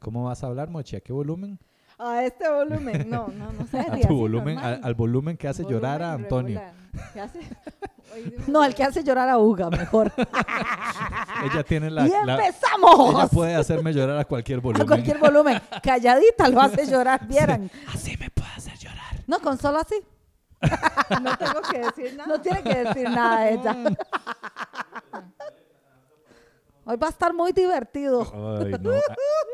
¿Cómo vas a hablar, Mochi? ¿A qué volumen? A este volumen. No, no, no sé. A así tu volumen, al, al volumen que hace llorar a Antonio. ¿Qué hace? No, el que hace llorar a Uga, mejor. Ella tiene la, ¡Y la- empezamos! ella puede hacerme llorar a cualquier volumen. a cualquier volumen. Calladita lo hace llorar, vieran. Así me puede hacer llorar. No, con solo así. No tengo que decir nada. No tiene que decir nada ella. Hoy va a estar muy divertido. Ay, no.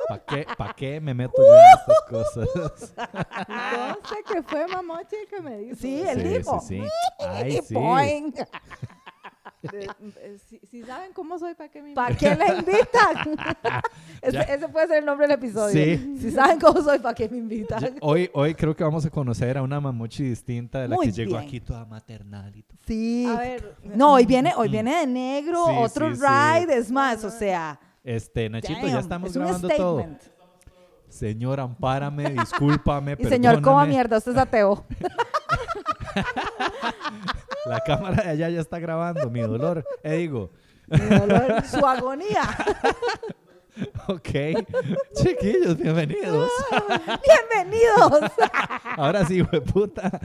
¿Para qué, pa' qué me meto yo en estas cosas? No sé qué fue Mamochi el que me dijo. Sí, él sí, dijo. sí, sí. Ay, sí. De- eh, si, si saben cómo soy, ¿para qué me ¿Para invitan? qué le invitan? ese, puede ser el nombre del episodio. Sí. Si saben cómo soy, ¿para qué me invitan? Ya- Hoy, hoy creo que vamos a conocer a una mamuchi distinta de la Muy que llegó aquí toda maternal y todo. Sí. A ver. No, hoy viene, hoy viene de negro, Sí, otro sí, sí. ride, es más, o sea. Este, Nachito, ya estamos es un grabando todo. Señor, ampárame, discúlpame, Y señor, coma perdóname. mierda, usted es ateo. La cámara de allá ya está grabando mi dolor. Eh, digo, Mi dolor, su agonía. ok. Chiquillos, bienvenidos. Bienvenidos. Ahora sí, puta.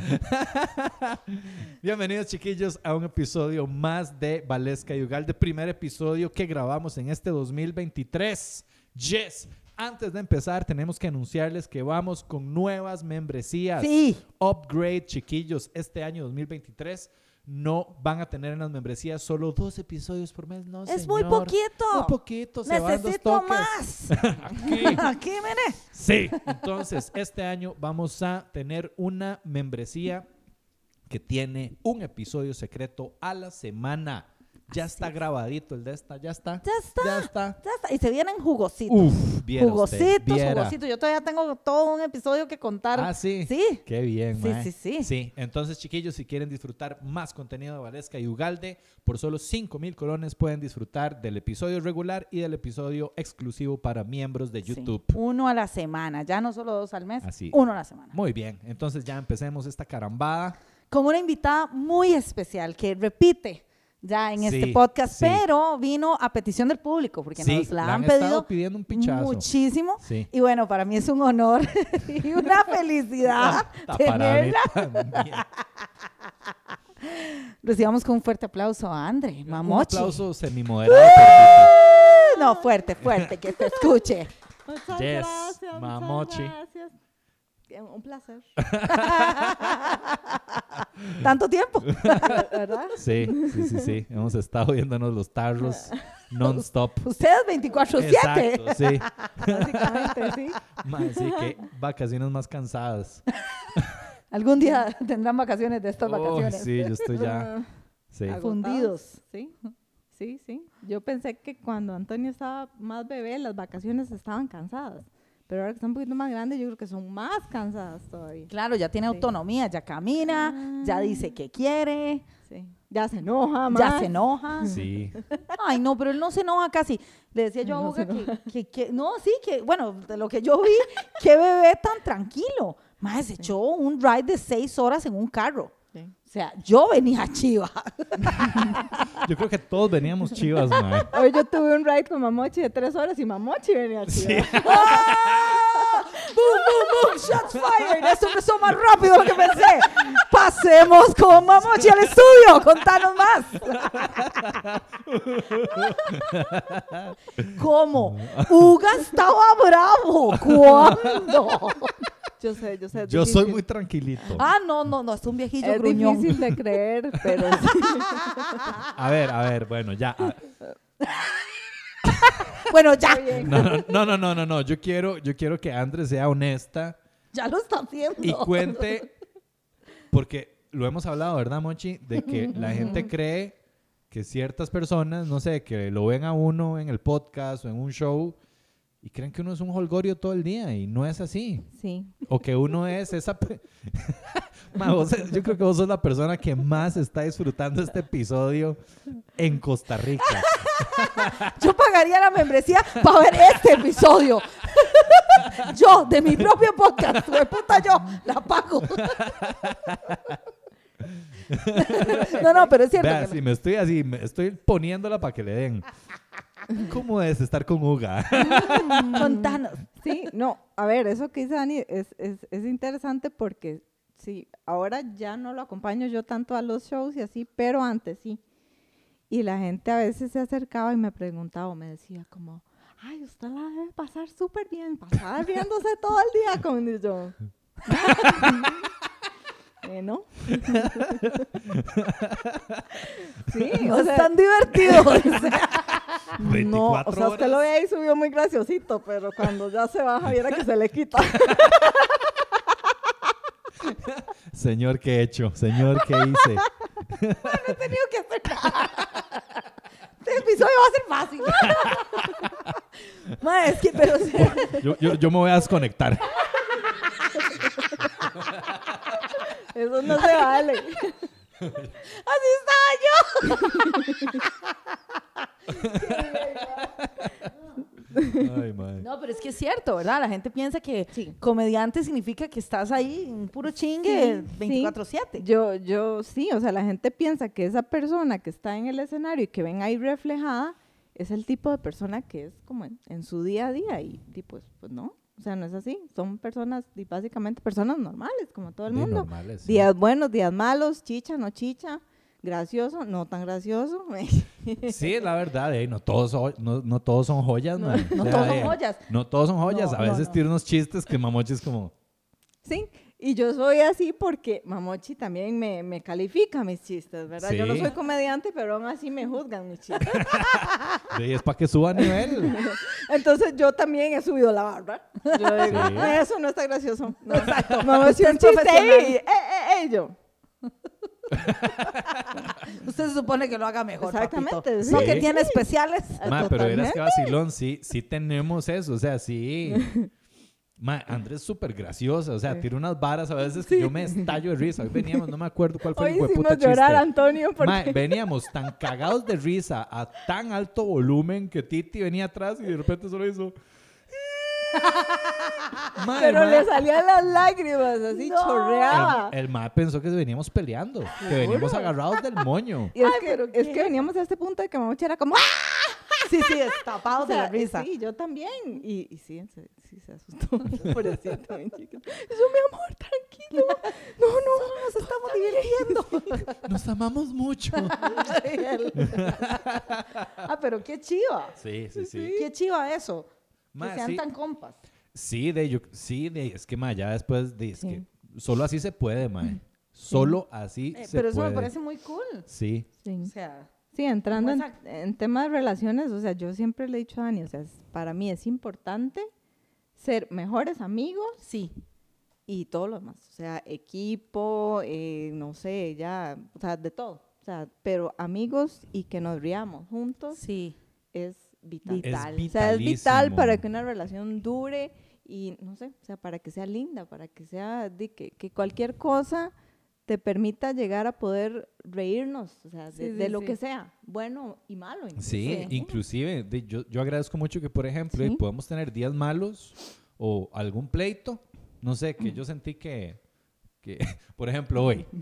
Bienvenidos, chiquillos, a un episodio más de Valesca y Ugalde. Primer episodio que grabamos en este 2023. Yes. Antes de empezar, tenemos que anunciarles que vamos con nuevas membresías. Sí. Upgrade, chiquillos. Este año 2023 no van a tener en las membresías solo dos episodios por mes. No, Es muy poquito. Muy poquito. Se van dos Necesito toques. más. Aquí. Aquí, mire. Sí, entonces este año vamos a tener una membresía que tiene un episodio secreto a la semana. Ya está grabadito el de esta, ya está. Ya está. Ya está. Ya está. Y se vienen jugositos. Uf, viera jugositos, jugositos. Yo todavía tengo todo un episodio que contar. Ah, sí. Sí. Qué bien, Sí, mae. sí, sí. Sí, entonces chiquillos, si quieren disfrutar más contenido de Valesca y Ugalde, por solo 5 mil colones pueden disfrutar del episodio regular y del episodio exclusivo para miembros de Sí. YouTube. Uno a la semana, ya no solo dos al mes, Así. uno a la semana. Muy bien, entonces ya empecemos esta carambada. Con una invitada muy especial que repite ya en este podcast, sí. pero vino a petición del público porque Sí, nos la la han, han estado pedido pidiendo un pichazo. muchísimo. Sí. Y bueno, para mí es un honor y una felicidad Ah, mí tenerla. también. Recibamos con un fuerte aplauso a Andre, Un Mamochi. aplauso semimoderado por No, fuerte, fuerte, que se escuche. Muchas Yes, gracias. Mamochi. Muchas gracias. Un placer. Tanto tiempo. ¿Verdad? Sí, sí, sí, sí. Hemos estado viéndonos los tarros non-stop. Ustedes 24/7. Exacto, sí. Básicamente, sí. Mae, sí, que vacaciones más cansadas. Algún día tendrán vacaciones de estas Oh, vacaciones. sí, yo estoy ya. Sí. Fundidos. Sí, sí, sí. Yo pensé que cuando Antonio estaba más bebé, las vacaciones estaban cansadas. Pero ahora que está un poquito más grande, yo creo que son más cansadas todavía. Claro, ya tiene Sí. autonomía, ya camina, ya Ah. dice que quiere, Sí. Ya se enoja más. ya se enoja. Sí. Ay, no, pero él no se enoja casi. Le decía yo a No se que, que- que- no, sí, que, bueno, de lo que yo vi, qué bebé tan tranquilo. Más se echó un ride de seis horas en un carro. O sea, yo venía chiva. Yo creo que todos veníamos chivas, mae. Hoy yo tuve un ride con Mamochi de tres horas y Mamochi venía aquí. Sí. ¡Ah! ¡Boom, boom, boom! ¡Shots fired! Esto empezó más rápido de lo que pensé. Pasemos con Mamochi al estudio. Contanos más. ¿Cómo? Uga estaba bravo. ¿Cuándo? Yo sé, yo sé. Yo soy muy tranquilito. Ah, no, no, no, es un viejillo Es gruñón. difícil de creer, pero sí. A ver, a ver, bueno, ya. Bueno, ya, No, no, no, no, no, no, no. Yo quiero, yo quiero que Andrés sea honesta ya lo está haciendo. y cuente, porque lo hemos hablado, ¿verdad, Mochi? De que la gente cree que ciertas personas, no sé, que lo ven a uno en el podcast o en un show y creen que uno es un holgorio todo el día y no es así. Sí. O que uno es esa... Ma, vos- yo creo que vos sos la persona que más está disfrutando este episodio en Costa Rica. Yo pagaría la membresía para ver este episodio. yo, de mi propio podcast, de puta yo, la pago. no, no, pero es cierto. Vea, que- si me estoy así, me estoy poniéndola para que le den. ¿Cómo es estar con Uga? Contanos. Sí, no, a ver, eso que dice Dani es, es, es interesante porque sí, ahora ya no lo acompaño yo tanto a los shows y así, pero antes sí. Y la gente a veces se acercaba y me preguntaba o me decía como, ay, usted la debe pasar súper bien, pasar riéndose todo el día con y yo. Bueno. sí, No o es sea, tan divertido. no, o 24 sea, usted horas. lo ve ahí subió muy graciosito, pero cuando ya se baja, viera que se le quita. Señor, ¿qué he hecho? Señor, ¿qué hice? he tenido que hacer nada. Este episodio va a ser fácil. Ma, es que, pero Yo, yo, yo me voy a desconectar. Eso no se vale. así estaba Ay, madre. yo. No, pero es que es cierto, ¿verdad? La gente piensa que Sí. comediante significa que estás ahí en puro chingue Sí, 24-7. Yo, yo sí, o sea, la gente piensa que esa persona que está en el escenario y que ven ahí reflejada es el tipo de persona que es como en, en su día a día y, y pues, pues no, o sea, no es así. Son personas, y básicamente personas normales, como todo el mundo. normales, sí. Días buenos, días malos, chicha, no chicha, gracioso, no tan gracioso. Sí, la verdad, eh, no, todos son, no, no todos son joyas, No, todos son eh, joyas. No todos son joyas. A veces tira unos chistes que Mamochi es como... Sí, y yo soy así porque Mamochi también me, me califica mis chistes, ¿verdad? Yo no soy comediante, pero aún así me juzgan mis chistes. "Sí, es para que suba a nivel. Entonces yo también he subido la barra. Yo digo, Sí. eso no está gracioso. No, Exacto. Mamochi un chiste y, eh, eh, eh, yo. Usted se supone que lo haga mejor, Exactamente, sí. No que tiene especiales. Ma, pero verás que vacilón, sí, sí tenemos eso, o sea, sí. Ma, Andrés es súper graciosa, o sea, tira unas varas a veces que yo me estallo de risa. Hoy veníamos, no me acuerdo cuál fue Hoy el hicimos llorar chiste. Antonio porque... Ma, veníamos tan cagados de risa a tan alto volumen que Titi venía atrás y de repente solo hizo... Ma, pero ma- le salían las lágrimas, así No. chorreaba. el, el ma pensó que veníamos peleando, que veníamos agarrados del moño. Y es, Ay, que, es veníamos a este punto de que Mamochi era como... ¡Ah! Sí, sí, destapados O sea, de la risa. Sí, yo también. Y, y sí, se, sí se asustó. Pobrecito, también, chica. Eso, mi amor, tranquilo. No, no, Nos estamos divirtiendo. Nos amamos mucho. ah, pero qué chiva. Sí, sí, sí. Qué chiva eso. Ma, que sean sí. tan compas. Sí, de, yo, sí, de, es que ma, ya después de, es Sí. que solo así se puede, ma. Solo así Eh, se pero eso puede. me parece muy cool. Sí. Sí. O sea, Sí, entrando en, en temas de relaciones, o sea, yo siempre le he dicho a Dani, o sea, es- para mí es importante ser mejores amigos sí. y todo lo demás. O sea, equipo, eh, no sé, ya, o sea, de todo. O sea, pero amigos y que nos riamos juntos Sí. es vital. Es o sea, es vital para que una relación dure y, no sé, o sea, para que sea linda, para que sea, di, que, que cualquier cosa te permita llegar a poder reírnos, o sea, de, Sí, sí, de lo sí. que sea, bueno y malo. Sí, inclusive. inclusive de- yo, yo agradezco mucho que, por ejemplo, Sí. podemos tener días malos o algún pleito. No sé, que yo sentí que, que por ejemplo, hoy.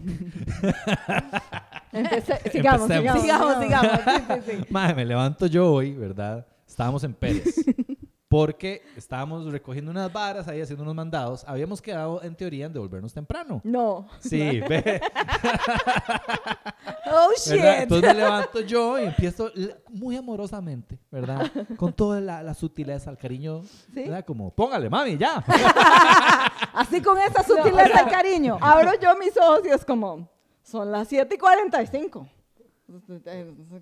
Empecé- sigamos, sigamos, Sigamos, sigamos. Sí, sí, sí. Madre, me levanto yo hoy, ¿verdad? Estábamos en Pérez. Porque estábamos recogiendo unas varas ahí haciendo unos mandados. Habíamos quedado en teoría en devolvernos temprano. No. Sí, ve. Oh, ¿verdad? shit. Entonces me levanto yo y empiezo muy amorosamente, ¿verdad? Con toda la, la sutileza, el cariño, Sí. ¿verdad? Como, póngale, mami, ya. Así con esa No, o sutileza sea, y cariño. Abro yo mis ojos y es como, son las 7 y 45.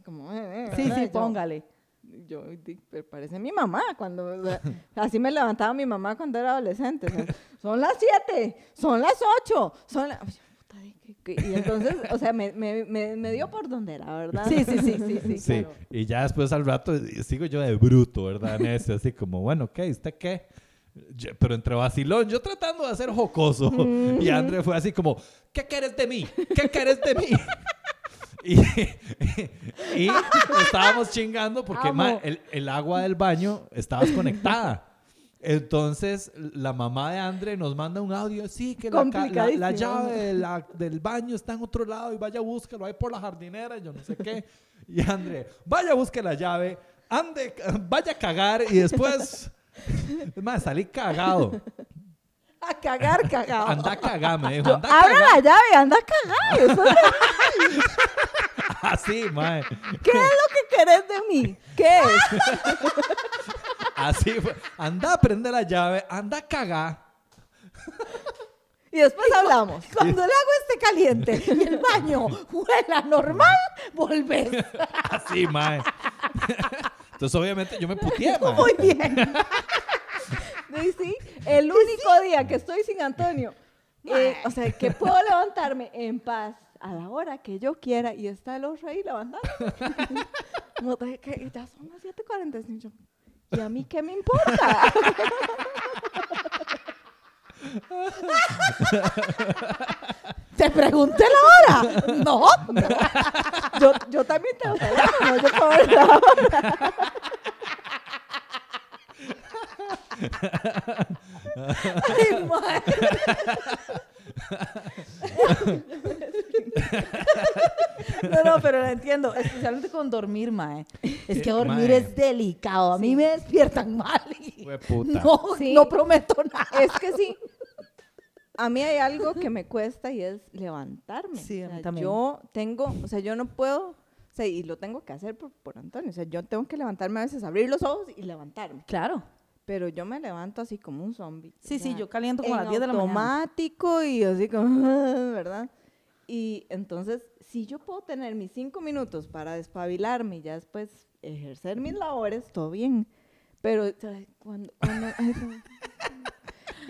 Como, eh, eh, Sí, ¿verdad? sí, póngale. Yo, di- pero parece mi mamá cuando, o sea, así me levantaba mi mamá cuando era adolescente. o sea, son las 7, son las 8, son las... Y entonces, o sea, me, me, me, dio por donde era, ¿verdad? Sí, sí, sí, sí, sí. Sí, claro. y ya después al rato sigo yo de bruto, ¿verdad? En ese, así como, bueno, ¿qué? ¿Usted qué? Yo- pero entre vacilón, yo tratando de hacer jocoso. Y André fue así como, ¿qué quieres de mí? ¿Qué quieres de mí? Y, y estábamos chingando porque ma, el, el agua del baño estaba desconectada. Entonces, la mamá de André nos manda un audio, sí, que la, llave de la- del baño está en otro lado y vaya, búscalo ahí por la jardinera, y yo no sé qué. Y André, vaya, busque la llave. ande, vaya a cagar y después, es más, salí cagado. A cagar, cagado. Anda a cagar, me dijo, anda a Abra cagar. la llave, anda a cagar. Así, mae. ¿Qué es lo que querés de mí? ¿Qué es? Así fue. Anda a prender la llave, anda a cagar. Y después hablamos. Cuando el agua esté caliente y el baño huela normal, volvés. Así, mae. Entonces, obviamente, yo me puteé, mae. Muy bien. Sí, sí. El único día que estoy sin Antonio, eh, o sea, que puedo levantarme en paz a la hora que yo quiera y está el otro ahí de que ya son las 7:45. ¿Y a mí qué me importa? ¿Te pregunté la hora? No. no. Yo, yo también tengo teléfono, yo puedo la hora. Ay, madre. No, no, pero lo entiendo, especialmente con dormir, mae. Es que Eh, dormir mae. es delicado. A mí me despiertan mal. y Fue puta. No, Sí. no prometo nada. Es que sí. A mí hay algo que me cuesta y es levantarme. Sí, a O mí sea, también. Yo tengo, o sea, yo no puedo, o sea, y lo tengo que hacer por, por Antonio. O sea, yo tengo que levantarme a veces, abrir los ojos y levantarme. Claro. Pero yo me levanto así como un zombie. o Sí, sí, yo caliento como a las 10 de la mañana. automático y así como, ¿verdad? Y entonces, si yo puedo tener mis cinco minutos para despabilarme y ya después ejercer mis labores, todo bien. Pero cuando, cuando- ay,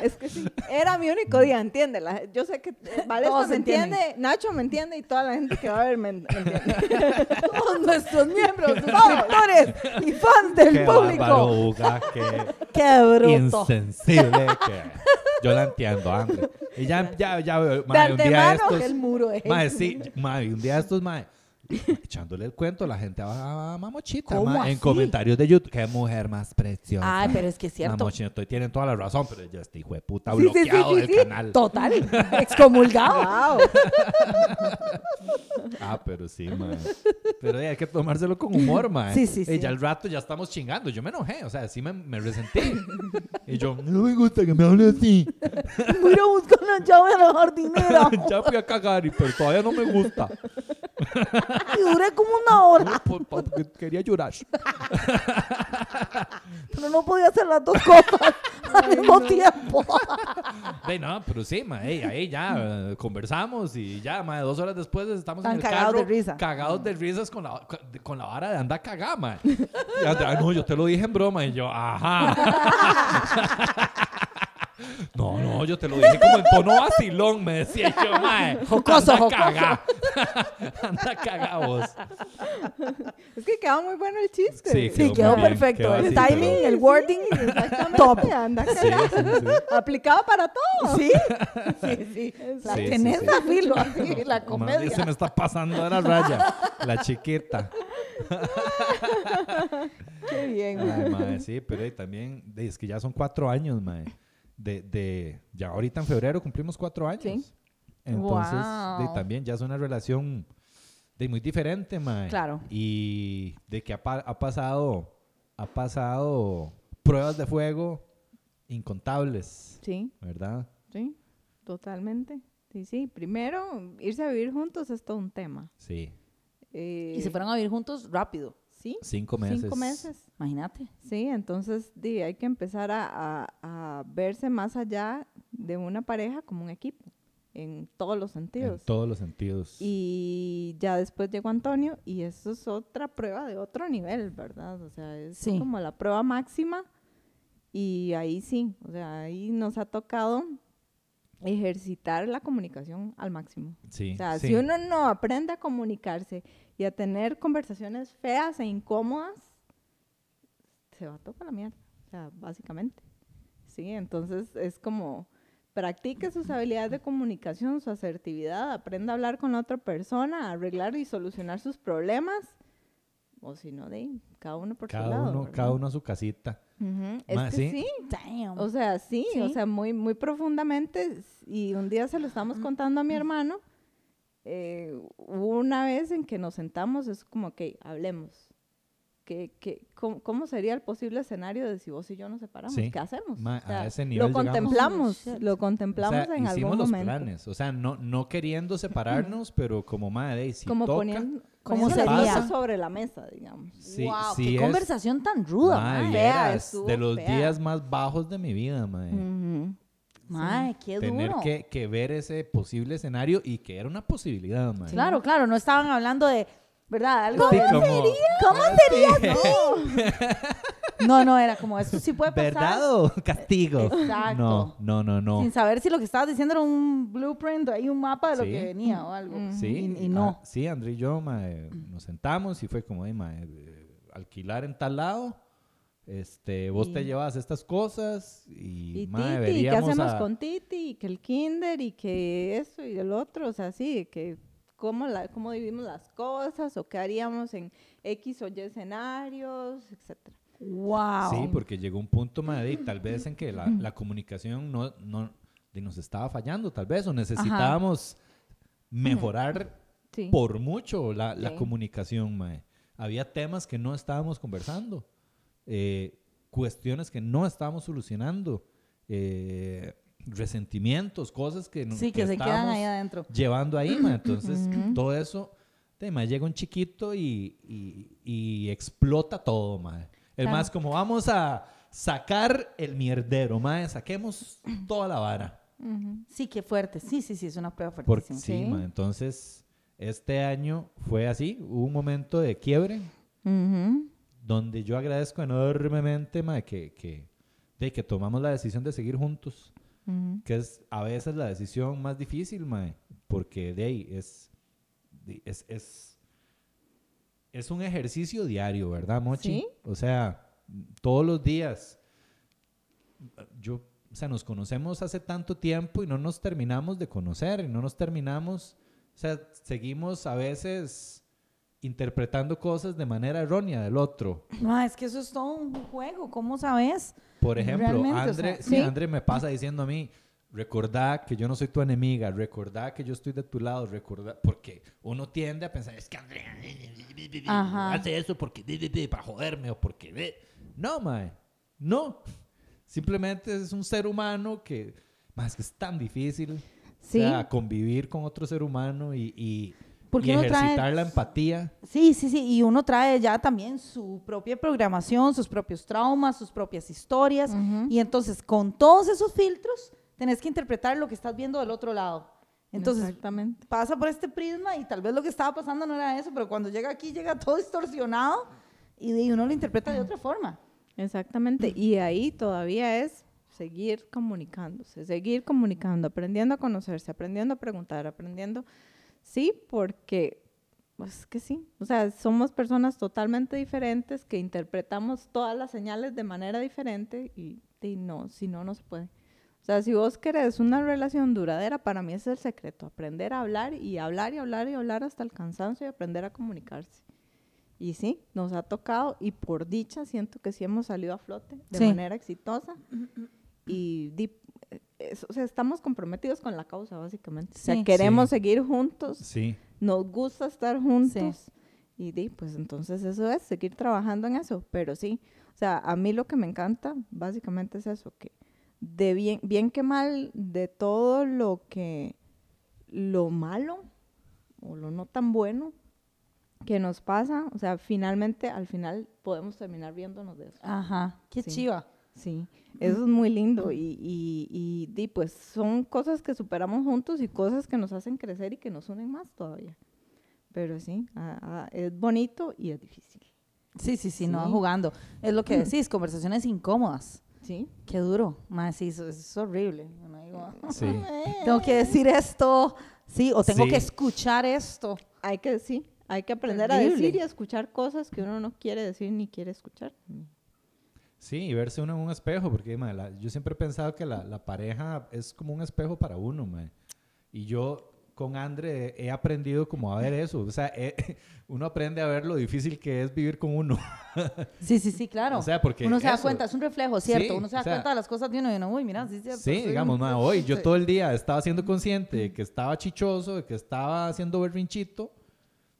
es que sí, era mi único día, entiende. La- yo sé que eh, Todos me entienden. entiende, Nacho me entiende y toda la gente que va a ver me, me entiende. Todos nuestros miembros, suscriptores y fans del Qué público. bárbaro, Uga, qué Qué bruto. insensible que... Yo la entiendo, André. Y ya, ya, ya, De mae, un día de estos... el muro es. Mae, sí, mae, un día de estos, mae, echándole el cuento, la gente va a mamochita, ¿Cómo mae, en así? comentarios de YouTube. Qué mujer más preciosa. Ay, pero es que es cierto. Mamochita, tienen toda la razón, pero ya este hijo de puta Sí, sí, sí, bloqueado sí, del canal. Total. Excomulgado. Ah, pero sí, mae. Pero eh, hay que tomárselo con humor, mae. Sí, sí, Y sí. ya al rato ya estamos chingando. Yo me enojé, o sea, sí me, me resentí. y yo, no me gusta que me hable así. Voy a buscar una llave a la jardinera. ya fui a cagar, y, pero todavía no me gusta. Y duré como una hora. Por- por- porque quería llorar. Pero no podía hacer las dos cosas al mismo tiempo. No, pero sí, ma, ey, ahí ya eh, conversamos y ya, ma, dos horas después estamos en Están el cagados carro de risa. cagados de risas con la, con la vara de andar cagada, ma. Y Andrea, "Ay, no, yo te lo dije en broma y yo, ajá. No, no, yo te lo dije como en tono vacilón, me decía yo, mae. Jocoso, anda jocoso. cagá. anda vos. Es que quedaba muy bueno el chiste. Sí, Sí, Quedó quedó bien, perfecto. quedó el así, timing, pero- el wording, Exactamente, top. anda Sí, cagado. sí, sí. Aplicado para todo. Sí, sí, sí. La Sí, sí, tenés a filo así, la Madre, comedia. se me está pasando de la raya. La chiquita. Qué bien, Ay, mae. sí, pero también es que ya son cuatro años, mae. De, de, ya ahorita en febrero cumplimos cuatro años. Sí. Entonces, de, también ya es una relación de muy diferente, mae. Claro. Y de que ha, pa- ha pasado, ha pasado pruebas de fuego incontables, Sí, ¿verdad? sí, totalmente. Sí, sí. Primero, irse a vivir juntos es todo un tema. Sí, Eh, Y se fueron a vivir juntos rápido. Sí, cinco meses. cinco meses. Imagínate. Sí, entonces di, hay que empezar a, a- a verse más allá de una pareja como un equipo, en todos los En sentidos. todos los sentidos. Y ya después llegó Antonio y eso es otra prueba de otro nivel, ¿verdad? O sea, es Sí. como la prueba máxima y ahí sí, o sea, ahí nos ha tocado ejercitar la comunicación al máximo. sí, O sea, sí. si uno no aprende a comunicarse y a tener conversaciones feas e incómodas, se va todo para la mierda. O sea, básicamente. Sí, entonces es como practique sus habilidades de comunicación, su asertividad, aprenda a hablar con la otra persona, arreglar y solucionar sus problemas. O si no, de cada uno por su cada lado. uno, ¿verdad? cada uno a su casita. Ujú, Es Ma, que sí. O sea, sí, o sea, muy, muy profundamente. Y un día se lo estamos contando a mi hermano. eh, hubo una vez en que nos sentamos, es como, ok, hablemos. Que, que, ¿cómo, cómo sería el posible escenario de si vos y yo nos separamos? Sí. ¿Qué hacemos? Ma, O sea, a ese lo nivel llegamos. contemplamos, Oh, shit. lo O contemplamos sea, en hicimos algún los momento. planes. O sea, no, no queriendo separarnos, pero como madre, si como toca, poniendo, ¿Cómo poniendo las sería? cosas sobre la mesa, digamos. si, wow, si qué es- conversación tan ruda, mae. Fea, estuvo de los fea. días más bajos de mi vida, mae. Ujú. Mae, qué Tener duro. que, que ver ese posible escenario y que era una posibilidad, mae. Claro, claro, no estaban hablando de, ¿verdad? Algo Sí, de- como, ¿Cómo sería? No, no, era como, eso sí puede pasar. ¿Verdad o castigo? Exacto. No, no, no, no. Sin saber si lo que estabas diciendo era un blueprint o hay un mapa de lo Sí. que venía o algo. Sí, Y, y no. ah, sí, André y yo mae, nos sentamos y fue como, "Ey, mae, eh, alquilar en tal lado, este, vos te Y- llevas estas cosas y, Y mae, Titi, ¿y qué hacemos a- con Titi? Y que el kinder, y que eso y el otro, o sea, sí, que cómo, la, cómo dividimos las cosas, o qué haríamos en X o Y escenarios, etcétera. Wow. Sí, porque llegó un punto, mae, y tal vez en que la, la comunicación no, no de nos estaba fallando, tal vez, o necesitábamos mejorar Sí. por mucho la, la Sí. comunicación, mae. Había temas que no estábamos conversando, eh, cuestiones que no estábamos solucionando, eh, resentimientos, cosas que, no- Sí, que, se quedan ahí adentro. llevando ahí, mae. Entonces, todo eso, de, llega un chiquito y, y- y explota todo, mae. El Claro. más como vamos a sacar el mierdero, mae, saquemos toda la vara. Sí, qué fuerte. Sí, sí, sí, es una prueba Porque fuertísima. sí, entonces este año fue así, hubo un momento de quiebre donde yo agradezco enormemente mae, que, que, de que tomamos la decisión de seguir juntos, Que es a veces la decisión más difícil, mae, porque de ahí es, es, es, es un ejercicio diario, ¿verdad, Mochi? Sí. O sea, todos los días. Yo, o sea, nos conocemos hace tanto tiempo y no nos terminamos de conocer, y no nos terminamos, o sea, seguimos a veces interpretando cosas de manera errónea del otro. No, es que eso es todo un juego. ¿Cómo sabes? Por ejemplo, Realmente, o André, sea, sí, sí. André me pasa diciendo a mí, recordá que yo no soy tu enemiga, recordá que yo estoy de tu lado, recordá, porque uno tiende a pensar, es que André Ajá. hace eso porque para joderme o porque. No, mae, no. Simplemente es un ser humano que, más que es tan difícil, Sí. o sea, convivir con otro ser humano y, y, Porque y uno trae- ejercitar la empatía. Sí, sí, sí. Y uno trae ya también su propia programación, sus propios traumas, sus propias historias. Ujú. Y entonces, con todos esos filtros, tenés que interpretar lo que estás viendo del otro lado. Entonces, Exactamente. pasa por este prisma y tal vez lo que estaba pasando no era eso, pero cuando llega aquí llega todo distorsionado y uno lo interpreta de otra forma. Exactamente. Y ahí todavía es seguir comunicándose, seguir comunicando, aprendiendo a conocerse, aprendiendo a preguntar, aprendiendo. Sí, porque pues que sí. O sea, somos personas totalmente diferentes que interpretamos todas las señales de manera diferente y, y no, si no, no se puede. O sea, si vos querés una relación duradera, para mí ese es el secreto, aprender a hablar y hablar y hablar y hablar hasta el cansancio y aprender a comunicarse. Y sí, nos ha tocado y por dicha siento que sí hemos salido a flote de Sí. manera exitosa. Y eh, es- o sea, estamos comprometidos con la causa, básicamente. O sea, Sí. queremos Sí. seguir juntos, Sí. nos gusta estar juntos. Y di, pues entonces eso es, seguir trabajando en eso. Pero sí, o sea, a mí lo que me encanta básicamente es eso, que de bien, bien que mal, de todo lo que, lo malo o lo no tan bueno que nos pasa, o sea, finalmente, al final podemos terminar viéndonos de eso. Ajá, qué Sí. chiva. Sí, eso es muy lindo y, y, y di, pues son cosas que superamos juntos y cosas que nos hacen crecer y que nos unen más todavía. Pero sí, ah, ah, es bonito y es difícil. Sí, sí, sí, no Sí. jugando. Es lo que decís, conversaciones incómodas. Sí, Qué duro. Más sí, eso, eso es horrible. Digo, Sí. tengo que decir esto, sí, o tengo Sí. que escuchar esto. hay que sí, hay que aprender a decir y a escuchar cosas que uno no quiere decir ni quiere escuchar. Sí, y verse uno en un espejo, porque mae, la- yo siempre he pensado que la, la pareja es como un espejo para uno, mae. Y yo con Andre he aprendido como a ver eso. O sea, he- uno aprende a ver lo difícil que es vivir con uno. Sí, sí, sí, claro. O sea, porque uno se da eso- cuenta, es un reflejo, ¿cierto? Sí, uno se da o sea- cuenta de las cosas de uno y uno, uy, mira, sí, cierto. Sí, digamos, mae, hoy yo todo el día estaba siendo consciente de que estaba chichoso, de que estaba haciendo berrinchito.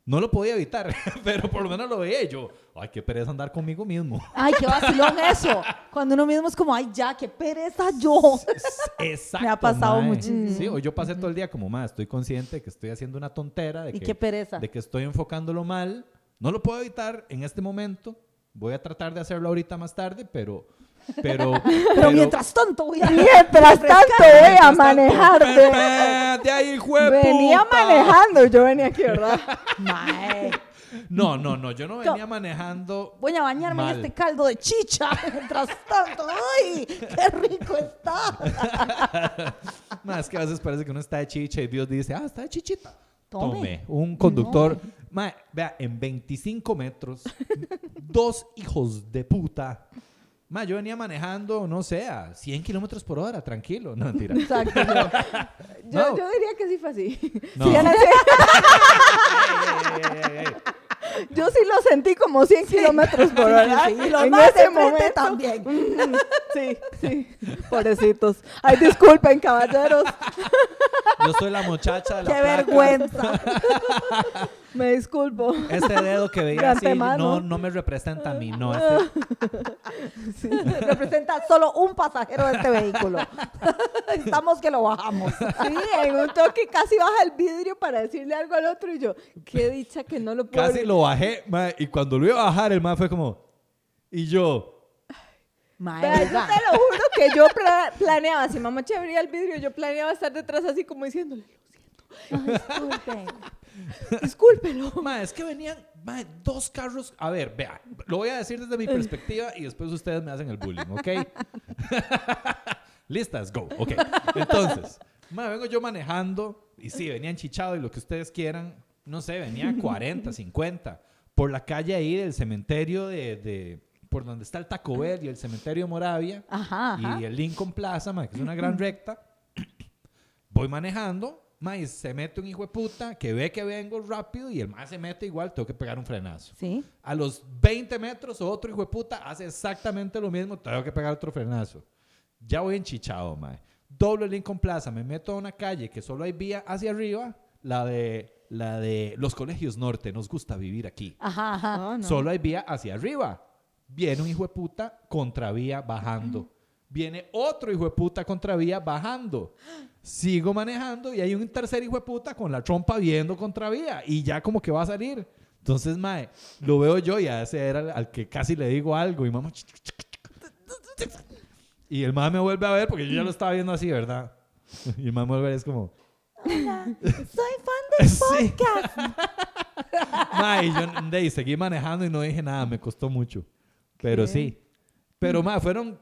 No lo podía evitar, pero por lo menos lo veía yo, ay, qué pereza andar conmigo mismo. Ay, qué vacilón eso. Cuando uno mismo es como, ay, ya, qué pereza yo. Exacto. Me ha pasado mae. muchísimo. Sí, o yo pasé todo el día como, más estoy consciente de que estoy haciendo una tontera, de Y que, qué pereza. de que estoy enfocándolo mal. No lo puedo evitar en este momento. Voy a tratar de hacerlo ahorita más tarde, pero... Pero, Pero, mientras tanto voy a... Mientras tanto voy a manejar. tanto, de- ahí, Venía manejando, yo venía aquí, ¿verdad? Mae, No, no, no, yo no venía manejando. voy a bañarme Mal. en este caldo de chicha. Mientras tanto, ¡ay! ¡Qué rico está! Más que a veces parece que uno está de chicha y Dios dice, ah, está de chichita. Tome. Un conductor. Mae, vea, en 25 metros, dos hijos de puta. Ma, yo venía manejando, no sé, a 100 kilómetros por hora, tranquilo. No, mentira. Exacto. Yo, No. yo diría que sí fue así. No. Sí, yo sí lo sentí como 100 kilómetros por hora. Sí, y los en más de ese momento. también. Mm, Sí, sí. Pobrecitos. Ay, disculpen, caballeros. Yo soy la muchacha de la ¡Qué placa. vergüenza! Me disculpo. Este dedo que veía así no, no me representa a mí, no. Este, Representa solo un pasajero de este vehículo. Estamos que lo bajamos. Sí, en un toque casi baja el vidrio para decirle algo al otro y yo, qué dicha que no lo puedo. casi lo bajé, ma, y cuando lo iba a bajar, el man fue como, y yo, Vea, yo te lo juro que yo pla- planeaba, si mamá abría el vidrio, yo planeaba estar detrás así como diciéndole, lo siento, Disculpen. discúlpelo. Ma, es que venían ma, dos carros. A ver, vea, lo voy a decir desde mi perspectiva y después ustedes me hacen el bullying, ¿ok? Listas, go, ok. Entonces, ma, vengo yo manejando y sí, venía enchichado y lo que ustedes quieran, no sé, venía a 40, 50, por la calle ahí del cementerio de, de- por donde está el Taco Bell y el cementerio de Moravia Ajá, ajá. y el Lincoln Plaza, ma, que es una gran recta. Voy manejando, ma, y se mete un hijo de puta que ve que vengo rápido y el más se mete igual, tengo que pegar un frenazo. Sí. A los 20 metros, otro hijo de puta hace exactamente lo mismo, tengo que pegar otro frenazo. Ya voy enchichado, mae. Doblo el Lincoln Plaza, me meto a una calle que solo hay vía hacia arriba, la de, la de los colegios norte, nos gusta vivir aquí. Ajá, ajá. Ah, no. Solo hay vía hacia arriba. Viene un hijo de puta contravía bajando. Viene otro hijo de puta contravía bajando. Sigo manejando y hay un tercer hijo de puta con la trompa viendo contravía y ya como que va a salir. Entonces, mae, lo veo yo y a ese era al, al que casi le digo algo y mamá... Y el mae me vuelve a ver porque yo ya lo estaba viendo así, ¿verdad? Y el mae me vuelve a ver es como... Soy fan del Sí. podcast. Mae, yo de seguí manejando y no dije nada, me costó mucho. Pero ¿Qué? sí. Pero, mae, fueron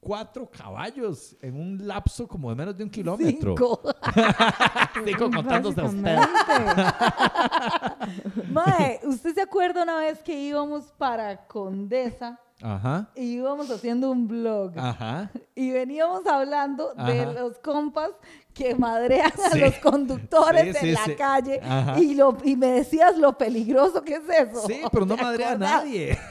cuatro caballos en un lapso como de menos de un kilómetro. Cinco. Cinco contándose a usted. Mae, ¿usted se acuerda una vez que íbamos para Condesa Ajá. y íbamos haciendo un blog? Ajá. Y veníamos hablando de los compas que madrean a Sí. los conductores Sí, sí, en la sí. calle Ajá. y, lo, y me decías lo peligroso que es eso. Sí, pero no ¿Te madre a nadie.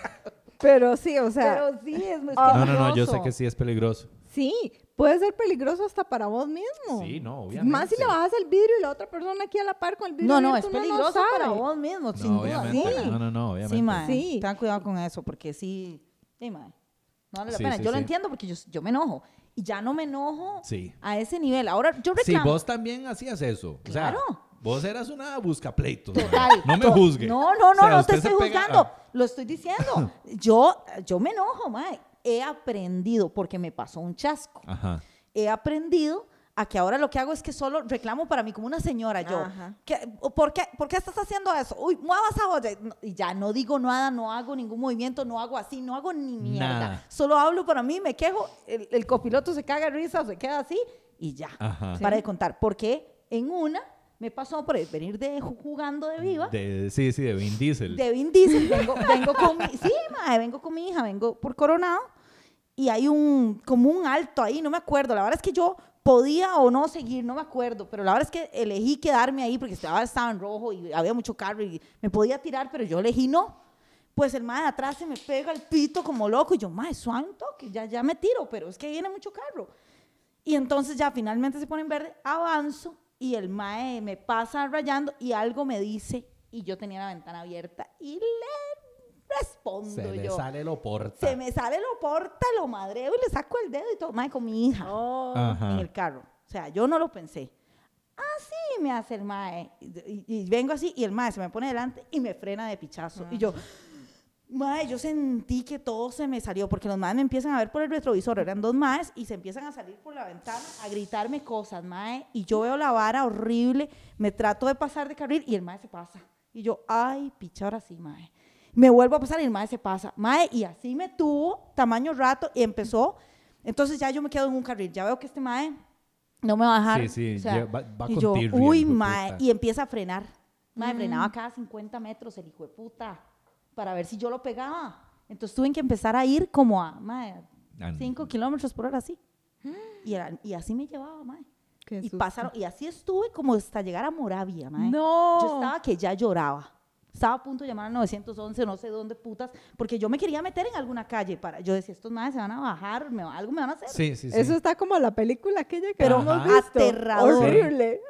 Pero sí, o sea, Pero sí, es muy Ah. No, no, no, yo sé peligroso. que sí es peligroso. sí, puede ser peligroso hasta para vos mismo. Sí, no, obviamente. Más si le bajas el vidrio y la otra persona aquí a la par con el vidrio No, no, es abierto, peligroso sabe. para vos mismo, sin No, duda. obviamente. Sí, No, no, no, obviamente. sí, mae. Sí. Tengan cuidado con eso, porque sí, sí, mae. No vale la Sí, pena. sí, yo lo sí. entiendo porque yo, yo me enojo. Y ya no me enojo Sí. a ese nivel. Ahora, yo Sí, reclamo. vos también hacías eso. O sea, Claro. vos eras una buscapleitos. Total. No me To- juzgue. No, no, no, O sea, no te estoy pega- juzgando. ah, Lo estoy diciendo. Yo, yo me enojo, mae. He aprendido, porque me pasó un chasco. Ajá. He aprendido a que ahora lo que hago es que solo reclamo para mí como una señora yo. ¿Qué- ¿por, qué, ¿Por qué estás haciendo eso? Uy, muevas esa olla. Y ya no digo nada, no hago ningún movimiento, no hago así, no hago ni mierda. Nada. Solo hablo para mí, me quejo, el, el copiloto se caga de risa, se queda así y ya. Ajá. Para de contar. Porque en una me pasó por venir de ju- jugando de viva. De, sí, sí, de Vin Diesel. De Vin Diesel, vengo, vengo con mi, sí, mae, vengo con mi hija, vengo por Coronado y hay un, como un alto ahí, no me acuerdo, la verdad es que yo podía o no seguir, no me acuerdo, pero la verdad es que elegí quedarme ahí porque estaba, estaba en rojo y había mucho carro y me podía tirar, pero yo elegí no. Pues el mae de atrás se me pega el pito como loco y yo, mae, suave un toque, ya, ya me tiro, pero es que viene mucho carro. Y entonces ya finalmente se pone en verde, avanzo y el mae me pasa rayando y algo me dice y yo tenía la ventana abierta y le respondo Se yo. sale lo porta. Se me sale lo porta, lo madreo y le saco el dedo y todo, mae, con mi hija Oh. Ajá. en el carro. O sea, yo no lo pensé. Así me hace el mae. Y, y- y vengo así y el mae se me pone delante y me frena de pichazo. Y yo, mae, yo sentí que todo se me salió porque los maes me empiezan a ver por el retrovisor. Eran dos maes y se empiezan a salir por la ventana a gritarme cosas, mae. Y yo veo la vara horrible, me trato de pasar de carril y el mae se pasa. Y yo, ay, picha, ahora sí, mae. Me vuelvo a pasar y el mae se pasa. Mae, y así me tuvo tamaño rato y empezó. Entonces ya yo me quedo en un carril. Ya veo que este mae no me va a dejar. Sí, sí, o sea, ya va- va y con yo, uy, mae, puta. y empieza a frenar. Mae, frenaba cada 50 metros el hijo de puta para ver si yo lo pegaba. Entonces tuve que empezar a ir como a, mae, Ah, 5 kilómetros por hora así. Y, era- y así me llevaba, mae. Qué Y pasaron, y así estuve como hasta llegar a Moravia, mae. No. Yo estaba que ya lloraba. Estaba a punto de llamar al 911, no sé dónde putas, porque yo me quería meter en alguna calle para. Yo decía, estos madres se van a bajar, me, algo me van a hacer. Sí, sí, sí. Eso está como la película aquella que Pero hemos visto. aterrador. Horrible.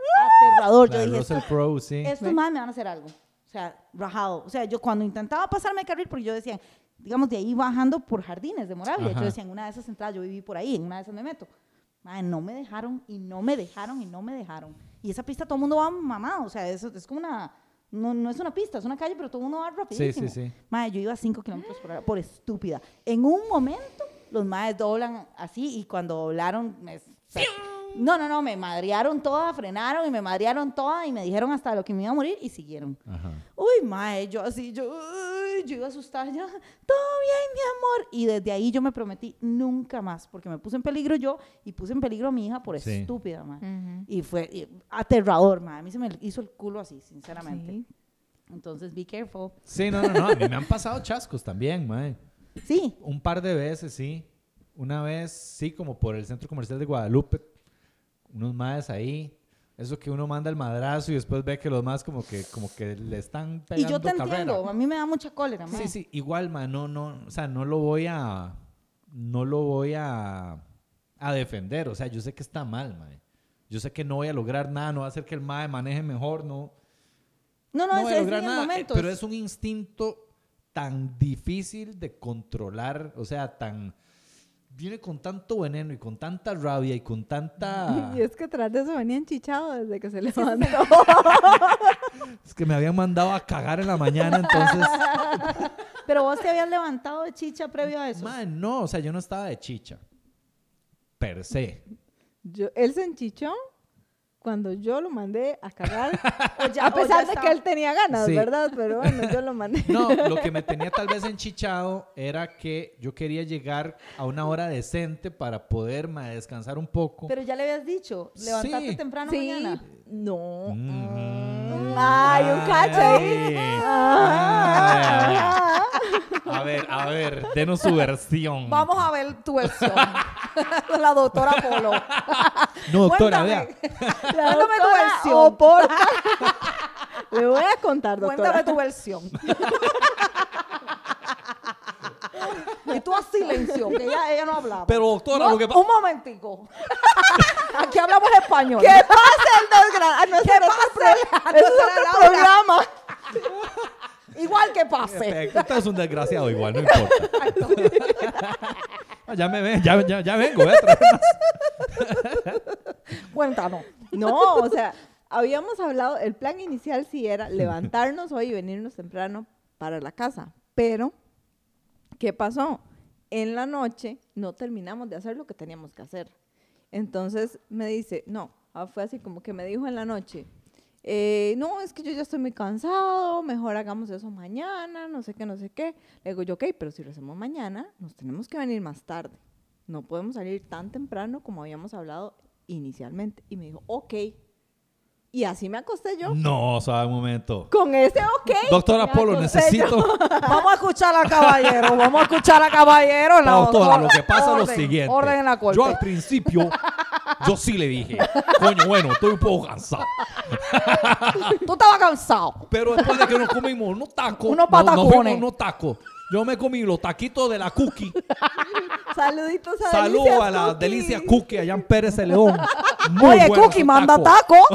Aterrador. La Yo de dije, Russell "Estos- Crowe, sí. estos madres me van a hacer algo. O sea, rajado. O sea, yo cuando intentaba pasarme el carril, porque yo decía, digamos, de ahí bajando por jardines de Moravia, Ajá. yo decía, en una de esas entradas, yo viví por ahí, en una de esas me meto. Madre, no me dejaron y no me dejaron y no me dejaron. Y esa pista todo el mundo va mamado. O sea, eso es como una. No, no es una pista, es una calle, pero todo el mundo va rapidísimo. sí, sí. Madre, yo iba a 5 kilómetros por hora por estúpida. En un momento, los madres doblan así y cuando doblaron, me, no, no, no, me madrearon toda, frenaron y me madrearon toda y me dijeron hasta lo que me iba a morir y siguieron. Ajá. Uy, mae, yo así, yo, uy, yo iba asustada, yo, todo bien, mi amor. Y desde ahí yo me prometí nunca más, porque me puse en peligro yo y puse en peligro a mi hija por Sí. estúpida, mae. Y fue y- aterrador, mae. A mí se me hizo el culo así, sinceramente. Sí. Entonces, be careful. Sí, no, no, no. A mí me han pasado chascos también, mae. Sí, Un par de veces, sí. Una vez, sí, como por el centro comercial de Guadalupe. Unos maes ahí. Eso que uno manda el madrazo y después ve que los más como que, como que le están y pegando yo te carrera. entiendo, a mí me da mucha cólera, mae. Sí, sí, igual, man, no, no, o sea, no lo voy a, no lo voy a, a defender, o sea, yo sé que está mal, man. Yo sé que no voy a lograr nada, no va a hacer que el mae maneje mejor, no, No, no, no voy a lograr nada, eh, pero es un instinto tan difícil de controlar, o sea, tan, viene con tanto veneno y con tanta rabia y con tanta, Y es que tras de eso venía enchichado desde que se levantó. es que me habían mandado a cagar en la mañana, entonces, Pero vos te habías levantado de chicha previo a eso. man, no, o sea, yo no estaba de chicha, per se. Yo, él se enchichó cuando yo lo mandé a cagar. Ya- a pesar de estaba- que él tenía ganas, Sí. ¿verdad? Pero bueno, yo lo mandé. No, lo que me tenía tal vez enchichado era que yo quería llegar a una hora decente para poder ma, descansar un poco. Pero ya le habías dicho, levantate Sí. temprano Sí. mañana. No. Mhm. Ay, un cacho ahí. Ah. A ver, a ver, denos su versión. Vamos a ver tu versión. La doctora Polo. No, doctora, vea. La Cuéntame tu doctora versión. Oporta. Le voy a contar, doctora. Cuéntame tu versión. y tú a silencio, que ella, ella no hablaba. Pero, doctora, No, lo que pasa... Un momentico. Aquí hablamos español. ¿Qué pasa el desgraciado? Ah, ¿Qué pasa? pro- es otro programa. Igual que pase. Usted es un desgraciado igual, no importa. Ah, ya me ven, ya, ya, ya vengo, voy a traer más. Cuéntanos. No, o sea, habíamos hablado, el plan inicial sí era levantarnos hoy y venirnos temprano para la casa, pero ¿qué pasó? En la noche no terminamos de hacer lo que teníamos que hacer. Entonces me dice, no, ah, fue así como que me dijo en la noche, eh, no, es que yo ya estoy muy cansado, mejor hagamos eso mañana, no sé qué, no sé qué. Le digo yo, ok, pero si lo hacemos mañana, nos tenemos que venir más tarde. No podemos salir tan temprano como habíamos hablado inicialmente. Y me dijo, ok. Y así me acosté yo. No, suave un momento. Con ese ok. Doctora Polo, necesito... Vamos a escuchar a Caballero. Vamos a escuchar a Caballero. la Doctora, doctora. lo que pasa es lo Orden, siguiente. Orden en la corte. Yo al principio, yo sí le dije, coño, bueno, estoy un poco cansado. Tú estabas cansado. Pero después de que nos comimos unos tacos, Unos no- nos patacones. unos tacos. Yo me comí los taquitos de la cookie. Saluditos a Saludo Delicias a la Cookie. delicia cookie allá en Pérez de León. Muy Oye, Cookie, esos manda taco.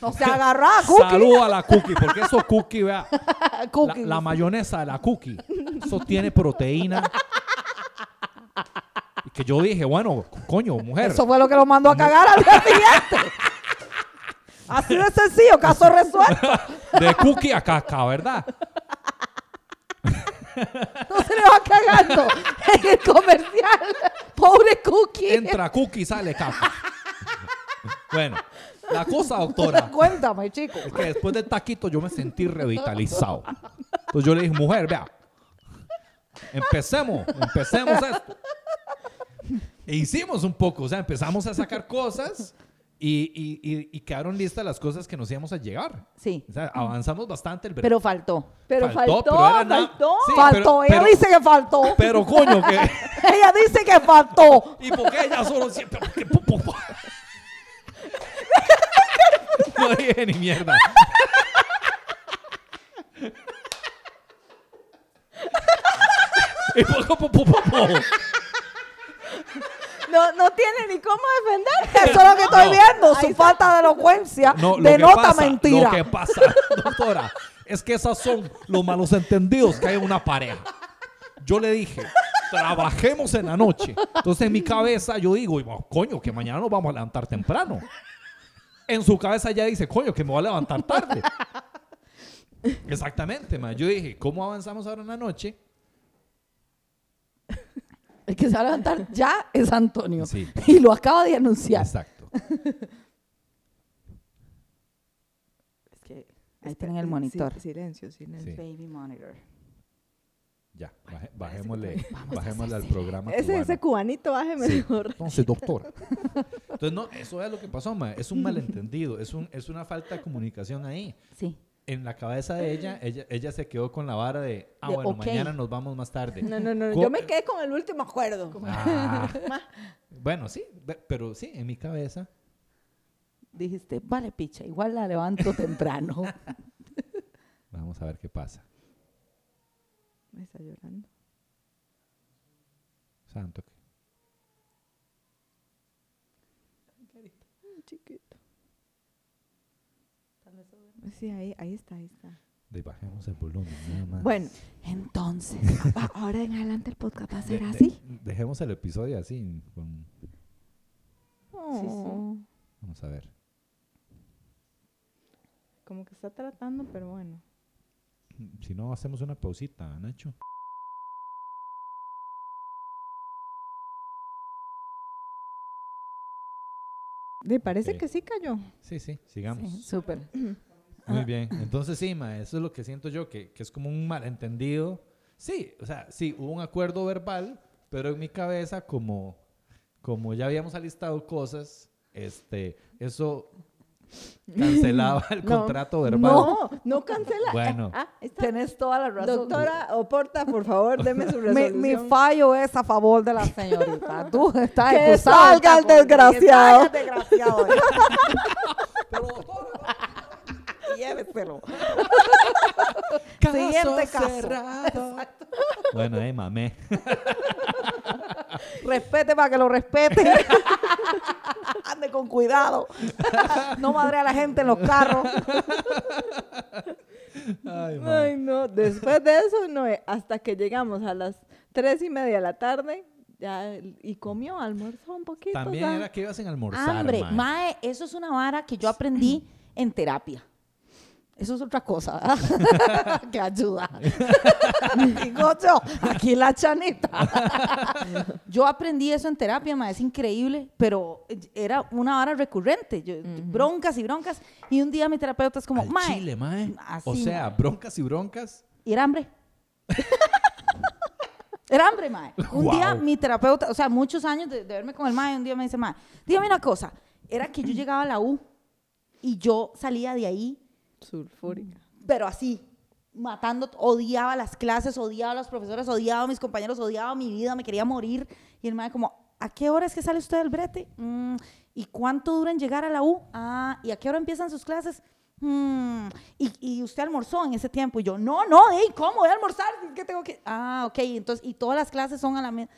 No se agarra Cookie. Saludo a la cookie, porque eso cookie, vea. La, Cookie. la mayonesa de la cookie. Eso tiene proteína. Y que yo dije, bueno, coño, mujer. Eso fue lo que lo mandó a cagar al día siguiente. Así de sencillo, caso resuelto. De cookie a caca, ¿verdad? No se le va cagando en el comercial. Pobre Cookie. Entra cookie, sale caca. Bueno, la cosa, doctora, Cuéntame, chico. es que después del taquito yo me sentí revitalizado. Entonces yo le dije, mujer, vea, empecemos, empecemos esto. E hicimos un poco, o sea, empezamos a sacar cosas y, y- y- y quedaron listas las cosas que nos íbamos a llegar. Sí, O sea, avanzamos bastante el pero faltó. Pero Faltó, faltó, pero faltó. Sí, faltó. pero- ella pero- dice que faltó. Pero coño, que... ella dice que faltó. ¿Y por qué ella solo siempre? porque pu- pu- pu- No dije ni mierda. Y No, no tiene ni cómo defenderse. Eso es lo que estoy viendo. Su falta de elocuencia denota pasa, mentira. Lo que pasa, doctora, es que esos son los malos entendidos que hay en una pareja. Yo le dije, trabajemos en la noche. Entonces en mi cabeza yo digo, coño, que mañana nos vamos a levantar temprano. En su cabeza ya dice, coño, que me voy a levantar tarde. Exactamente, ma. Yo dije, ¿cómo avanzamos ahora en la noche? El que se va a levantar ya es Antonio. Sí. Y lo acaba de anunciar. Exacto. Es que ahí tienen el monitor. Sí, silencio, silencio. Sí. Baby monitor. Ya, baje- bajémosle, bajémosle al programa. Ese, cubano. ese cubanito baje Sí. mejor. Entonces, doctora. Entonces, no, eso es lo que pasó, ma. Es un malentendido, es, un, es una falta de comunicación ahí. Sí. En la cabeza de ella, ella, ella se quedó con la vara de, ah, De, bueno, mañana nos vamos más tarde. No, no, no. Co- Yo me quedé con el último acuerdo. Ah. bueno, sí, pero sí, en mi cabeza. Dijiste, vale, picha, igual la levanto temprano. Vamos a ver qué pasa. Me está llorando. Santo. que- Chiquito. Sí, ahí, ahí está, ahí está. de bajemos el volumen, nada más. Bueno, Entonces, ahora en adelante el podcast va a De- ser de- así. dejemos el episodio así. con- Oh, vamos a ver. Como que está tratando, pero bueno. Si no, hacemos una pausita, Nacho. Me parece que sí cayó. Sí, sí, sigamos. sí, súper. Muy bien. Entonces, sí, ma, eso es lo que siento yo, que, que es como un malentendido. Sí, o sea, sí, hubo un acuerdo verbal, pero en mi cabeza, como, como ya habíamos alistado cosas, este, eso cancelaba el No, contrato verbal. No, no cancela. Bueno. Ah, ahí está. Tenés toda la razón. Doctora Oporta, por favor, deme su Mi, resolución. mi fallo es a favor de la señorita. Tú estás Que salga el que desgraciado. salga el desgraciado. Pero, Lléveselo. caso Siguiente caso. cerrado. Bueno, ahí mamé. Respete para que lo respete. Ande con cuidado. no madre a la gente en los carros. Ay, no. Después de eso, no, eh, hasta que llegamos a las tres y media de la tarde, ya, y comió, almorzó un poquito. También o sea, era que ibas a almorzar, Hambre. ma. Mae, eso es una vara que yo aprendí en terapia. Eso es otra cosa, que ayuda. Digo yo, aquí la chanita. yo aprendí eso en terapia, ma, es increíble, pero era una vara recurrente. Yo- Broncas y broncas. Y un día mi terapeuta es como, mae, chile, mae. así, o sea, broncas y broncas. y era hambre. era hambre, mae. Un día Guau. mi terapeuta, o sea, muchos años de, de verme con el mae, un día me dice, mae, dígame una cosa, era que yo llegaba a la U y yo salía de ahí Sulfúrica. pero así, matando, odiaba las clases, odiaba a los profesores, odiaba a mis compañeros, odiaba mi vida, me quería morir. Y el madre como, ¿a qué hora es que sale usted del brete? "Mm, ¿Y cuánto dura en llegar a la U? Ah, ¿y a qué hora empiezan sus clases? "Mm, ¿y, y usted almorzó en ese tiempo? Y yo, no, no, hey, ¿cómo voy a almorzar? ¿Qué tengo que...? Ah, ok, entonces, y todas las clases son a la.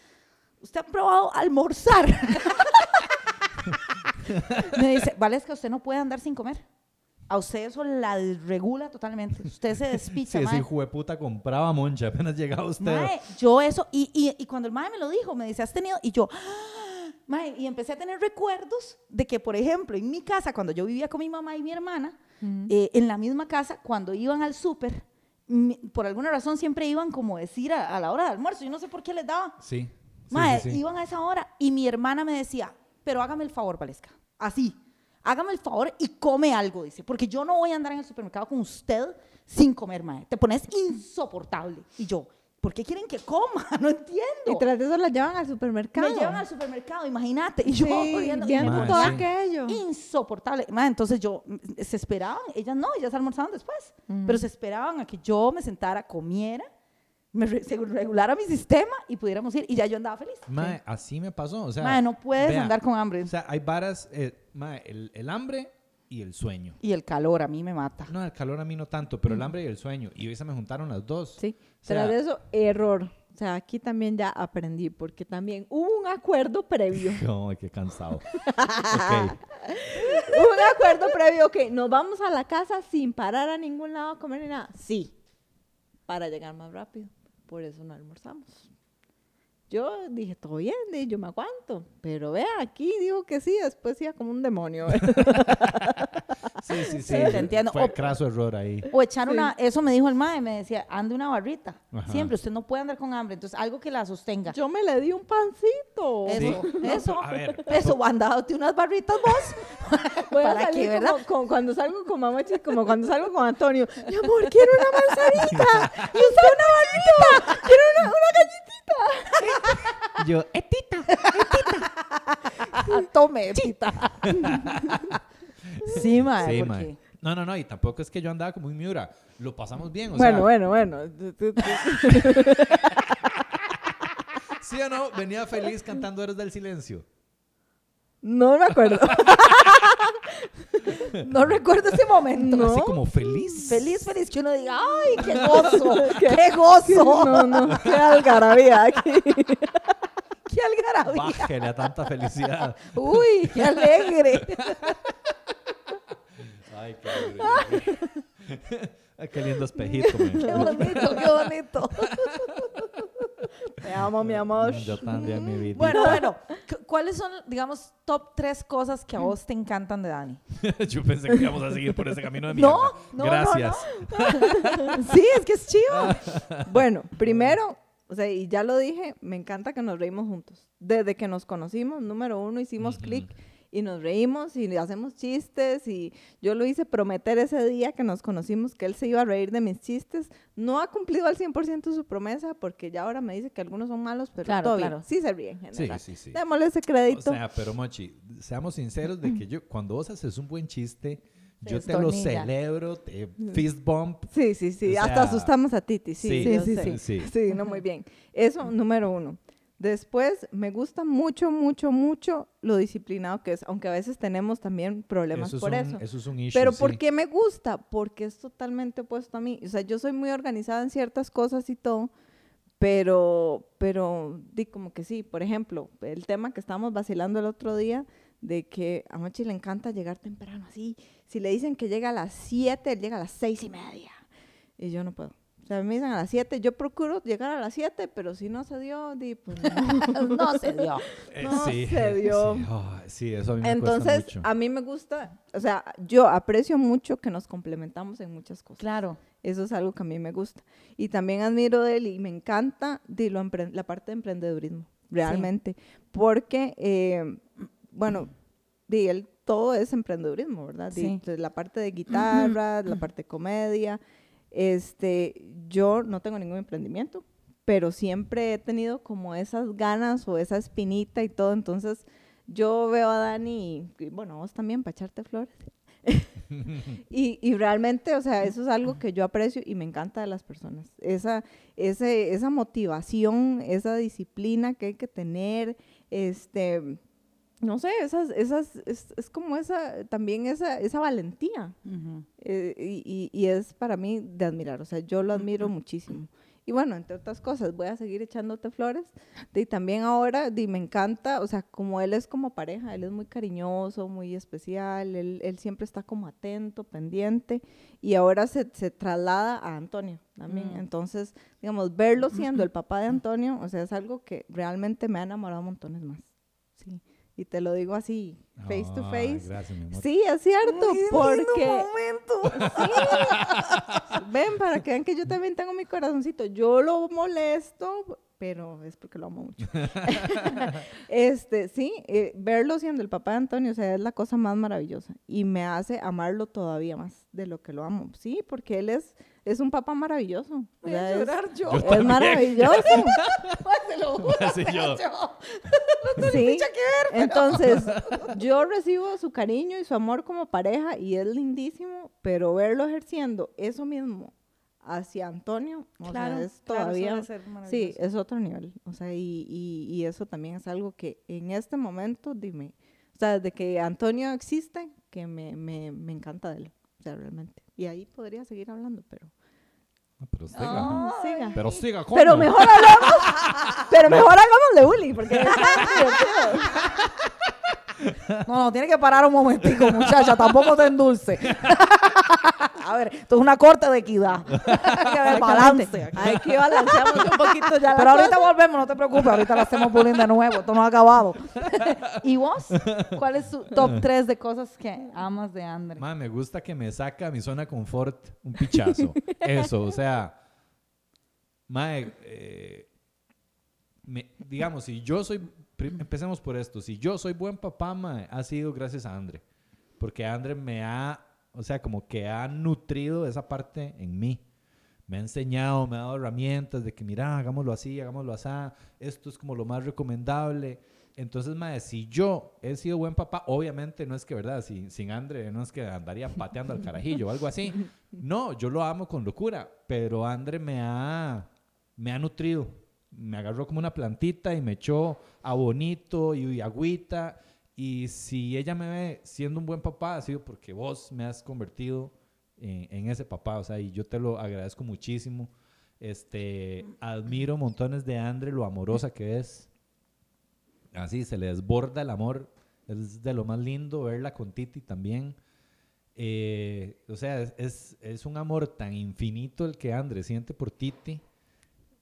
¿Usted ha probado almorzar? me dice, vale, es que usted no puede andar sin comer. A usted eso la desregula totalmente. Usted se despicha, Sí, ese hijo de puta compraba moncha apenas llegaba usted. Mae, yo eso, y, y, y cuando el mae me lo dijo, me dice, ¿has tenido? Y yo, ¡ah! mae, y empecé a tener recuerdos de que, por ejemplo, en mi casa, cuando yo vivía con mi mamá y mi hermana, eh, en la misma casa, cuando iban al súper, por alguna razón siempre iban como decir a, a la hora de almuerzo, yo no sé por qué les daba. Sí. sí, Mae, sí, sí. iban a esa hora y mi hermana me decía, pero hágame el favor, Valesca, así, hágame el favor y come algo, dice, porque yo no voy a andar en el supermercado con usted sin comer, mae. Te pones insoportable. Y yo, ¿por qué quieren que coma? No entiendo. Y tras de eso la llevan al supermercado. me llevan al supermercado, imagínate. Y yo Sí, corriendo, y me Mae, todo aquello. insoportable. Ma, entonces yo, mm, se esperaban, ellas no, ellas almorzaban después, pero se esperaban a que yo me sentara, comiera, me regulara mi sistema y pudiéramos ir. Y ya yo andaba feliz. Mae, así me pasó. O sea, Ma, no puedes vea, andar con hambre. O sea, hay varas, eh, mae, el, el hambre y el sueño. y el calor a mí me mata. No, el calor a mí no tanto, pero el hambre y el sueño. Y hoy se me juntaron las dos. Sí. O sea, Tras de eso, error. O sea, aquí también ya aprendí, porque también hubo un acuerdo previo. Ay, qué cansado. ok. un acuerdo previo que nos vamos a la casa sin parar a ningún lado a comer ni nada. Sí, para llegar más rápido. Por eso no almorzamos. Yo dije, todo bien, di, yo me aguanto. Pero vea, aquí digo que sí, después iba como un demonio. Sí, sí, sí. Sí, te entiendo. Fue O- craso error ahí. O echar Sí. una, eso me dijo el mae, me decía, ande una barrita. Ajá. Siempre, usted no puede andar con hambre. Entonces, algo que la sostenga. yo me le di un pancito. Eso, Sí. Eso, a ver, eso, andándote unas barritas vos. Voy a ¿Para salir qué, verdad? como, como cuando salgo con mamá, como cuando salgo con Antonio. Mi amor, quiero una manzanita. Y usted una barrita. Quiero una, una galletita. Yo, etita. Ah, Tome, tita. Sí, mae. Sí. No, no, no. Y tampoco es que yo andaba como un miura. Lo pasamos bien. O Bueno, sea, bueno, bueno. ¿Sí o no? Venía feliz cantando Eres del Silencio. No me acuerdo. No recuerdo ese momento. No. Así como feliz. Feliz, feliz, que uno diga, ¡ay, qué gozo! ¡Qué gozo! No, no, qué algarabía aquí. ¡Qué algarabía! Bájele a tanta felicidad. ¡Uy, qué alegre! Ay, qué. Ay, qué lindo espejito, man. ¡Qué bonito, qué bonito! Te amo, mi amor. Yo también, mi vida. Bueno, bueno, cu- ¿cuáles son, digamos, top tres cosas que a vos te encantan de Dani? Yo pensé que íbamos a seguir por ese camino de mierda. No, no, no, Gracias. Sí, es que es chido. Bueno, primero, o sea, y ya lo dije, me encanta que nos reímos juntos. Desde que nos conocimos, número uno, hicimos Ujú. clic y nos reímos y hacemos chistes y yo lo hice prometer ese día que nos conocimos que él se iba a reír de mis chistes. No ha cumplido al 100% su promesa porque ya ahora me dice que algunos son malos, pero Claro, todo bien. claro. Sí se ríe en Sí, general. sí, sí. Démosle ese O crédito. sea, pero Mochi, seamos sinceros de que yo, cuando vos haces un buen chiste, yo te lo celebro, te fist bump. Sí, sí, sí. O Hasta sea, asustamos a Titi. Sí, sí, sí, sí. Sí, Sí. Sí, no, muy bien. Eso, número uno. Después, me gusta mucho, mucho, mucho lo disciplinado que es, aunque a veces tenemos también problemas Eso es, por un, eso. eso es un issue, Pero sí. ¿por qué me gusta? Porque es totalmente opuesto a mí. O sea, yo soy muy organizada en ciertas cosas y todo, pero, pero, di como que sí. Por ejemplo, el tema que estábamos vacilando el otro día, de que a Mochi le encanta llegar temprano, así. Si le dicen que llega a las 7, él llega a las seis y media. Y yo no puedo. O sea, me dicen a las 7, yo procuro llegar a las 7, pero si no se dio, di, pues no. No se dio. Eh, no sí, se dio. Sí, oh, sí, eso a mí me Entonces, cuesta mucho. a mí me gusta, o sea, yo aprecio mucho que nos complementamos en muchas cosas. Claro. Eso es algo que a mí me gusta. Y también admiro de él y me encanta de lo la parte de emprendedurismo, realmente. Porque, eh, bueno, de él todo es emprendedurismo, ¿verdad? Sí. de la parte de guitarra, la parte de comedia. Este, yo no tengo ningún emprendimiento, pero siempre he tenido como esas ganas o esa espinita y todo. Entonces, yo veo a Dani, y, bueno, vos también, para echarte flores. y, y realmente, o sea, eso es algo que yo aprecio y me encanta de las personas. Esa, ese, esa motivación, esa disciplina que hay que tener, este, no sé, esas, esas, es, es como esa, también esa, esa valentía. Eh, y, y- y es para mí de admirar, o sea, yo lo admiro muchísimo. Y bueno, entre otras cosas, voy a seguir echándote flores. Y también ahora, di, me encanta, o sea, como él es como pareja, él es muy cariñoso, muy especial, él, él siempre está como atento, pendiente. Y ahora se, se traslada a Antonio también. Mm. Entonces, digamos, verlo siendo el papá de Antonio, o sea, es algo que realmente me ha enamorado montones más. Sí. Y te lo digo así, face to face. gracias, mi amor. Sí, es cierto, porque... momento. Ven, para que vean que yo también tengo mi corazoncito. Yo lo molesto, pero es porque lo amo mucho. este, sí, eh, verlo siendo el papá de Antonio, o sea, es la cosa más maravillosa. Y me hace amarlo todavía más de lo que lo amo. Sí, porque él es, es un papá maravilloso. Voy a es- llorar yo. Yo es, también. maravilloso. Se lo juro, Así yo. yo. sí. Entonces, yo recibo su cariño y su amor como pareja y es lindísimo, pero verlo ejerciendo eso mismo hacia Antonio, o Claro, sea, es todavía... Sí, es otro nivel. O sea, y, y, y eso también es algo que en este momento, dime, o sea, desde que Antonio existe, que me, me, me encanta de él, o sea, realmente. Y ahí podría seguir hablando, pero... Pero siga. Ah, siga. Pero siga, coño. Pero mejor hablamos, pero mejor hagamos de Uli, porque es divertido. No, no, tiene que parar un momentico, muchacha. Tampoco te endulce. A ver, esto es una corte de equidad. Hay que haber balance. Hay que balanceamos un poquito ya la Pero ahorita cosa. volvemos, no te preocupes. Ahorita le hacemos bullying de nuevo. Esto no ha acabado. ¿Y vos? ¿Cuál es su top 3 de cosas que amas de Andre? Ma, me gusta que me saca mi zona de confort un pichazo. Eso, o sea, mae, eh, me- digamos, si yo soy, empecemos por esto, si yo soy buen papá, mae, ha sido gracias a Andre, porque Andre me ha, o sea, como que ha nutrido esa parte en mí. Me ha enseñado, me ha dado herramientas de que, mira, hagámoslo así, hagámoslo así, esto es como lo más recomendable. Entonces, mae, si yo he sido buen papá, obviamente no es que, ¿verdad? Si- sin Andre, no es que andaría pateando al carajillo o algo así. No, yo lo amo con locura, pero Andre me ha, me ha nutrido. Me agarró como una plantita y me echó a bonito y, y agüita. Y si ella me ve siendo un buen papá, ha sido porque vos me has convertido en, ese papá. O sea, y yo te lo agradezco muchísimo. Este, admiro montones de Andre, lo amorosa que es. Así, se le desborda el amor. Es de lo más lindo verla con Titi también. Eh, o sea, es, es, es un amor tan infinito el que Andre siente por Titi.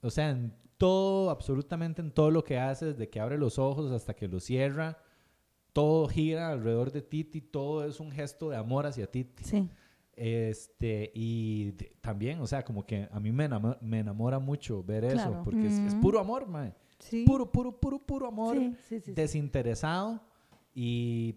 O sea, en todo, absolutamente en todo lo que hace, desde que abre los ojos hasta que los cierra, todo gira alrededor de Titi, todo es un gesto de amor hacia Titi. Sí. Este, y de- también, o sea, como que a mí me enamora, me enamora mucho ver eso, Claro. porque es, es Ujú. puro amor, mae. Sí. Puro, puro, puro, puro amor Sí, sí, desinteresado y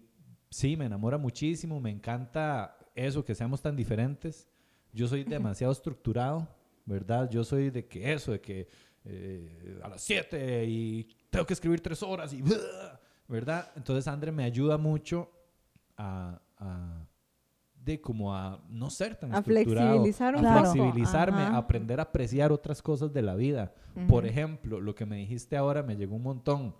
sí, me enamora muchísimo, me encanta eso, que seamos tan diferentes. Yo soy demasiado estructurado, ¿verdad? Yo soy de que eso, de que eh, a las 7 y tengo que escribir 3 horas y... ¿verdad? Entonces André me ayuda mucho a... a- de como a no ser tan A estructurado, flexibilizar un a poco. flexibilizarme, Ajá. a aprender a apreciar otras cosas de la vida. Por Ujú. ejemplo, lo que me dijiste ahora me llegó un montón.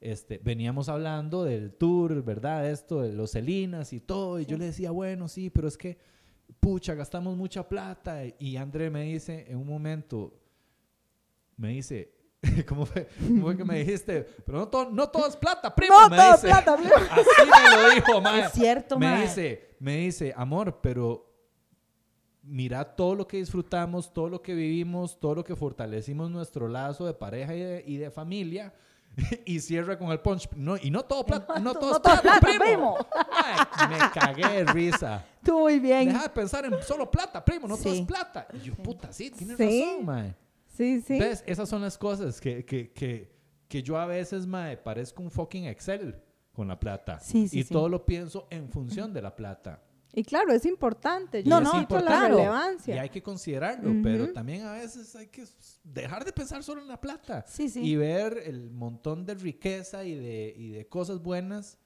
Este, veníamos hablando del tour, ¿verdad? Esto de los Celinas y todo. Y yo le decía, bueno, sí, pero es que, pucha, gastamos mucha plata. Y André me dice en un momento, me dice, ¿cómo fue, ¿Cómo fue que me dijiste? Pero no todo, no todo es plata, primo. No, me todo es plata, primo. Así me lo dijo, mae. Es cierto, Me mae. dice, me dice, amor, pero mira todo lo que disfrutamos, todo lo que vivimos, todo lo que fortalecimos nuestro lazo de pareja y de, y de familia. Y cierra con el punch. No, y no todo plata, no, todo no es todo plata, plata, primo. Ay, me cagué de risa. Tú muy bien. Deja de pensar en solo plata, primo, no todo Sí. es plata. Y yo, puta, sí, tienes Sí. razón, mae. Sí, sí. ¿Ves? Esas son las cosas que, que, que, que yo a veces, mae, parezco un fucking Excel con la plata. Sí, sí, y sí. todo lo pienso en función de la plata. Y claro, es importante. Y Yo es no, importante. la Claro. Y relevancia. hay que considerarlo, pero Ujú. también a veces hay que dejar de pensar solo en la plata Sí, sí. y ver el montón de riqueza y de, y de cosas buenas.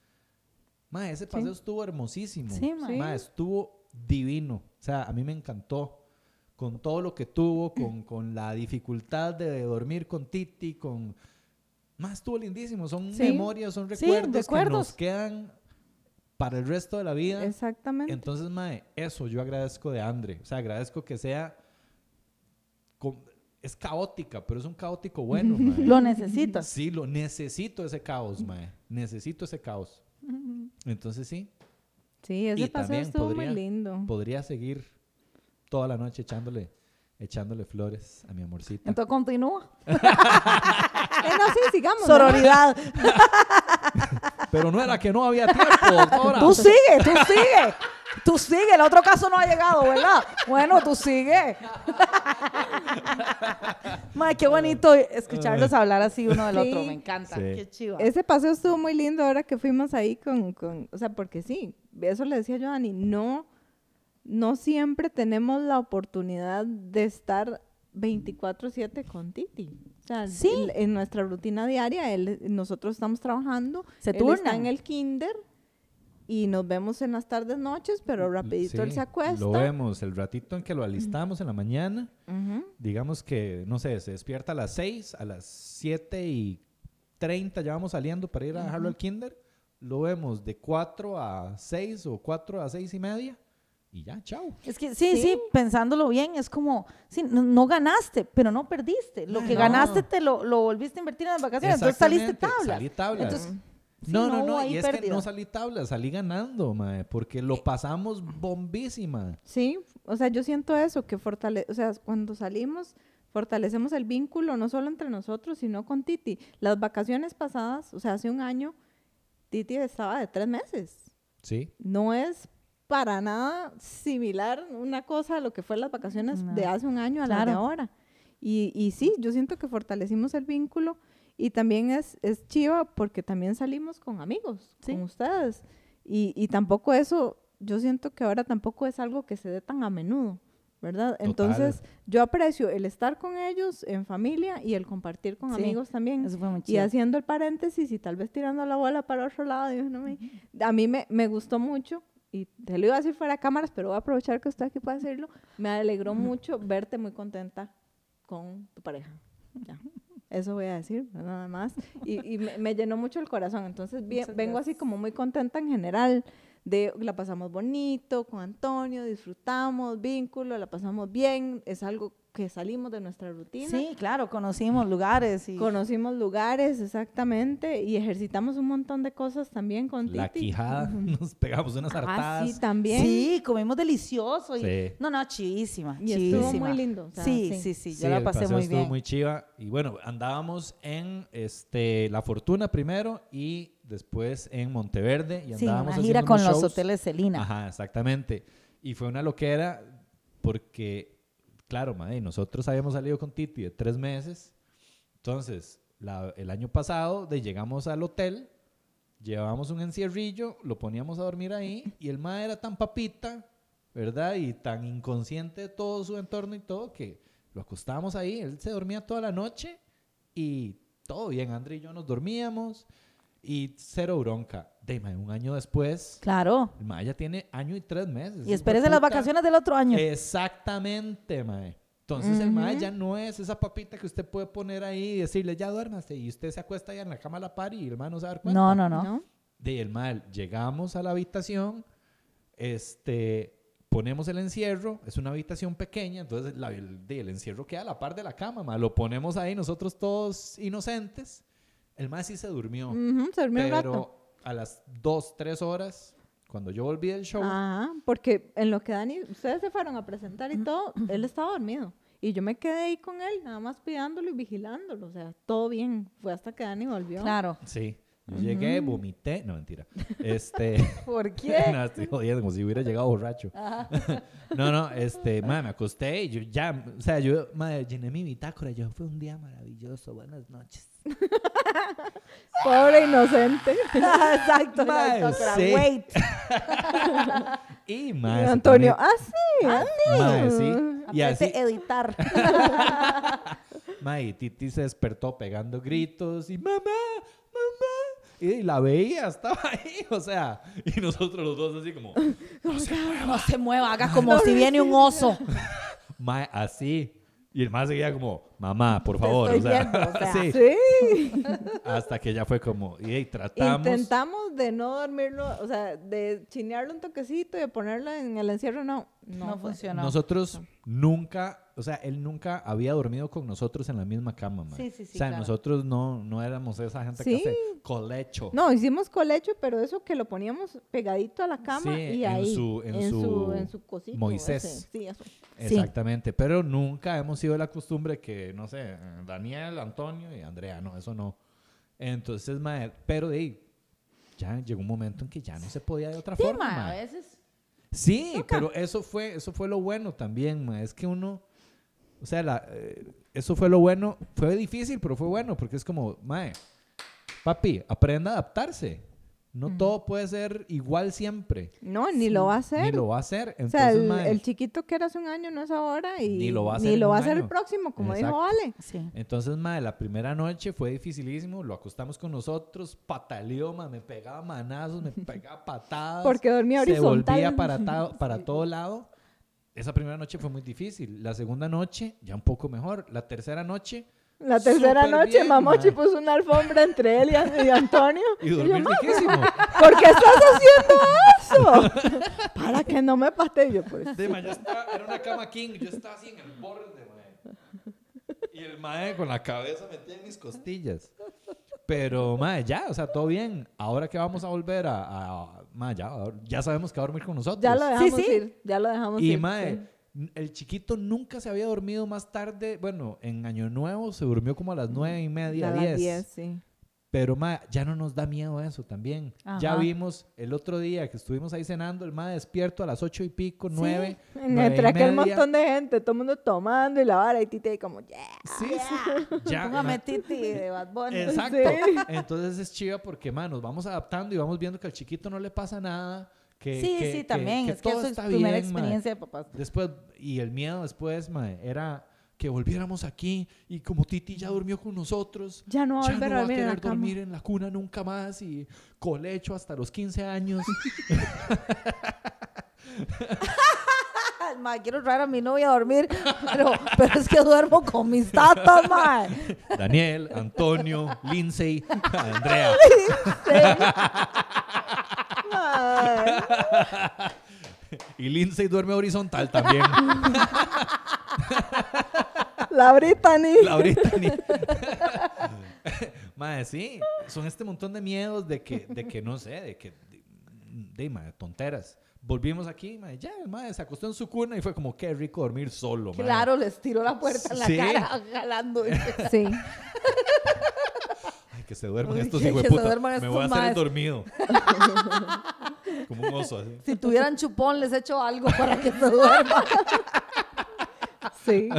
Ma, ese paseo estuvo hermosísimo. Sí, ma. Ma, estuvo divino. O sea, a mí me encantó. Con todo lo que tuvo, con, con la dificultad de dormir con Titi, con... Ma, estuvo lindísimo. Son Sí. memorias, son Sí, recuerdos, que recuerdos. nos quedan para el resto de la vida. Exactamente. Entonces, mae, eso yo agradezco de Andre. O sea, agradezco que sea... com- es caótica, pero es un caótico bueno, mae. Lo necesitas. Sí, lo necesito ese caos, mae. Necesito ese caos. Entonces sí, Sí, ese Y paseo estuvo podría- muy lindo. podría seguir toda la noche echándole, echándole flores a mi amorcita. Entonces continúa. Eh, no, sí, sigamos. ¿no? Sororidad. Pero no era que no había tiempo, doctora. Tú sigue, tú sigue. Tú sigue. El otro caso no ha llegado, ¿verdad? Bueno, tú sigue. Mae, qué bonito escucharlos hablar así uno del otro. Sí. Me encanta. Sí. Qué chiva. Ese paseo estuvo muy lindo ahora que fuimos ahí con, con, o sea, porque sí, eso le decía yo a Dani, no, no siempre tenemos la oportunidad de estar 24/7 con Titi. O sea, Sí. el- en nuestra rutina diaria, él, nosotros estamos trabajando, Se él está en el kinder y nos vemos en las tardes, noches, pero rapidito él Sí, se acuesta. Lo vemos el ratito en que lo alistamos en la mañana. Ujú. Digamos que, no sé, se despierta a las 6, a las 7 y 30 ya vamos saliendo para ir a dejarlo al kinder. Lo vemos de 4 a 6 o 4 a 6 y media y ya, chao. Es que sí, sí, Sí. pensándolo bien, es como, sí, no, no ganaste, pero no perdiste. Lo que No. ganaste te lo, lo volviste a invertir en las vacaciones, entonces saliste tablas. Salí tablas. Entonces, sí, no, no no, y es que pérdida. no salí tablas, salí ganando, mae, porque lo pasamos bombísima. Sí, o sea, yo siento eso, que fortale, o sea, cuando salimos, fortalecemos el vínculo no solo entre nosotros, sino con Titi. Las vacaciones pasadas, o sea, hace un año, Titi estaba de tres meses. Sí, No es para nada similar una cosa a lo que fue las vacaciones No. de hace un año a las de Claro. ahora. Y, y sí, yo siento que fortalecimos el vínculo y también es, es chiva porque también salimos con amigos, Sí. con ustedes. Y, y tampoco eso, yo siento que ahora tampoco es algo que se dé tan a menudo, ¿verdad? Entonces, yo aprecio el estar con ellos en familia y el compartir con Sí, amigos también. Eso fue muy Y chido. haciendo el paréntesis y tal vez tirando la bola para otro lado, yo no me- a mí me, me gustó mucho, y te lo iba a decir fuera de cámaras, pero voy a aprovechar que estoy aquí para decirlo, me alegró mucho verte muy contenta con tu pareja. Ya. Eso voy a decir, nada más. Y, y me, me llenó mucho el corazón. Entonces, bien, vengo así como muy contenta en general. De, la pasamos bonito con Antonio, disfrutamos, vínculo, la pasamos bien. Es algo que salimos de nuestra rutina. Sí, claro, conocimos lugares y Conocimos lugares, exactamente, y ejercitamos un montón de cosas también con la Titi. quijada, nos pegamos unas Ah, hartadas. sí, también. Sí, comimos delicioso. Y, Sí. No, no, chivísima. Y estuvo chivísima. muy lindo, o sea, sí, sí. sí, sí, Sí, yo la el pasé paseo muy estuvo bien. muy chiva. Y bueno, andábamos en este, La Fortuna primero y después en Monteverde. Y Sí, andábamos una gira haciendo con los shows. hoteles Celina. Ajá, exactamente. Y fue una loquera porque, claro, madre, nosotros habíamos salido con Titi de tres meses. Entonces, el año pasado de, llegamos al hotel, llevábamos un encierrillo, lo poníamos a dormir ahí y el mae era tan papita, ¿verdad? Y tan inconsciente de todo su entorno y todo que lo acostábamos ahí, él se dormía toda la noche y todo bien, André y yo nos dormíamos y cero bronca. De, un año después, Claro. el mae ya tiene año y tres meses. Y espérese las vacaciones del otro año. Exactamente, mae. Entonces el mae ya no es esa papita que usted puede poner ahí y decirle, ya duérmase. Y usted se acuesta ahí en la cama a la par y el mae no se da cuenta. no, no, no, ¿no? De el mae, llegamos a la habitación, este, ponemos el encierro, es una habitación pequeña, entonces la- el, encierro queda a la par de la cama, mae. Lo ponemos ahí nosotros todos inocentes. El mae sí se durmió. Se durmió un rato. pero a las dos, tres horas, cuando yo volví del show, Ajá, porque en lo que Dani, ustedes se fueron a presentar y todo, él estaba dormido. Y yo me quedé ahí con él, nada más cuidándolo y vigilándolo. O sea, todo bien. Fue hasta que Dani volvió. Claro. Sí. Yo llegué, vomité. No, mentira. Este. ¿Por qué? no, estoy jodiendo, como si hubiera llegado borracho. No, no, este, madre, me acosté y yo ya, o sea, yo, madre, llené mi bitácora. Yo, fue un día maravilloso. Buenas noches. Pobre inocente. Exacto. Mae, pero sí. Wait. Y, se Antonio, pone- ah, sí. ah, Mae, sí. Y así, editar. madre, y Titi se despertó pegando gritos y mamá, mamá. Y la veía, estaba ahí, o sea, y nosotros los dos así como, No se mueva, haga como si viene un oso. Mae, así. Y el más seguía como, mamá, por favor. estoy o sea, viendo, o sea, sí, Sí. hasta que ya fue como, y hey, tratamos. Intentamos de no dormirlo, o sea, de chinearlo un toquecito y de ponerlo en el encierro, no. No, No funcionó. Nosotros nunca, o sea, él nunca había dormido con nosotros en la misma cama, man. Sí, sí, sí, O sea, claro. nosotros no, no éramos esa gente que hace colecho. No, hicimos colecho, pero eso que lo poníamos pegadito a la cama y en ahí. su- en su, su en su cosito. Moisés. ese. Sí, eso. Exactamente, pero nunca hemos sido de la costumbre que, no sé, Daniel, Antonio y Andrea, no, eso no. Entonces, mae, pero de ahí, ya llegó un momento en que ya no se podía de otra Sí, forma, ma, a veces. Sí, pero eso fue, eso fue lo bueno también, mae. Es que uno, o sea, la, eh, eso fue lo bueno. Fue difícil, pero fue bueno, porque es como, mae, papi, aprenda a adaptarse. No todo puede ser igual siempre. No, ni lo va a hacer. Ni lo va a hacer. o Entonces, sea, el, chiquito que era hace un año no es ahora y Ni lo va a ni hacer en lo va a hacer el próximo, como Exacto. dijo Ale. Sí. Entonces, mae, la primera noche fue dificilísimo. Lo acostamos con nosotros, pataleó, mae, me pegaba manazos, me pegaba patadas. Porque dormía Se horizontal. volvía para, para todo lado. Esa primera noche fue muy difícil. La segunda noche, ya un poco mejor. La tercera noche, La tercera Súper noche, bien, Mamochi mae. puso una alfombra entre él y, y Antonio. y yo, "Ma, riquísimo. ¿Por qué estás haciendo eso? Para que no me patee yo, pues. Sí, mae, yo estaba- era una cama king, yo estaba así en el borde, mae. Y el mae con la cabeza metida en mis costillas. Pero, mae, ya, o sea, todo bien. Ahora que vamos a volver a, a- mae, ya, ya sabemos que va a dormir con nosotros. Ya lo dejamos sí. ir, ya lo dejamos Y ir. mae, sí. n- el chiquito nunca se había dormido más tarde. Bueno, en Año Nuevo se durmió como a las nueve y media, A las diez. 10, sí. Pero mae, ya no nos da miedo eso también. Ya vimos el otro día que estuvimos ahí cenando, el mae despierto a las ocho y pico, nueve. Entre y aquel montón de gente, todo el mundo tomando y la vara y ahí como, yeah. Sí, sí. Ya, Póngame Titi de Bad Bunny. Exacto. Sí. Entonces es chiva porque, man, nos vamos adaptando y vamos viendo que al chiquito no le pasa nada. Que, Sí, que- sí, también. que es que eso es primera bien, experiencia de papás. Después, y el miedo después, mae, era que volviéramos aquí y como Titi ya durmió con nosotros, Ya no ya no va a en querer cama. dormir en la cuna nunca más y colecho hasta los 15 años. Ma, quiero traer a mi novia a dormir, pero, pero es que duermo con mis tatas, ma. Daniel, Antonio, Lindsay, Andrea. Ay, Y Lindsay duerme horizontal también. la Brittany. La Brittany. Mae, sí, son este montón de miedos de que, de que no sé, de que, de, de, mae, tonteras. Volvimos aquí, mae, ya, mae se acostó en su cuna y fue como, qué rico dormir solo, mae. Claro, les tiró la puerta en la Sí. cara, jalando. Sí. Que se duerman Uy, estos hijos de puta. Me voy a hacer el dormido. como un oso, así. Si tuvieran chupón, les echo algo para que se duerman. Sí.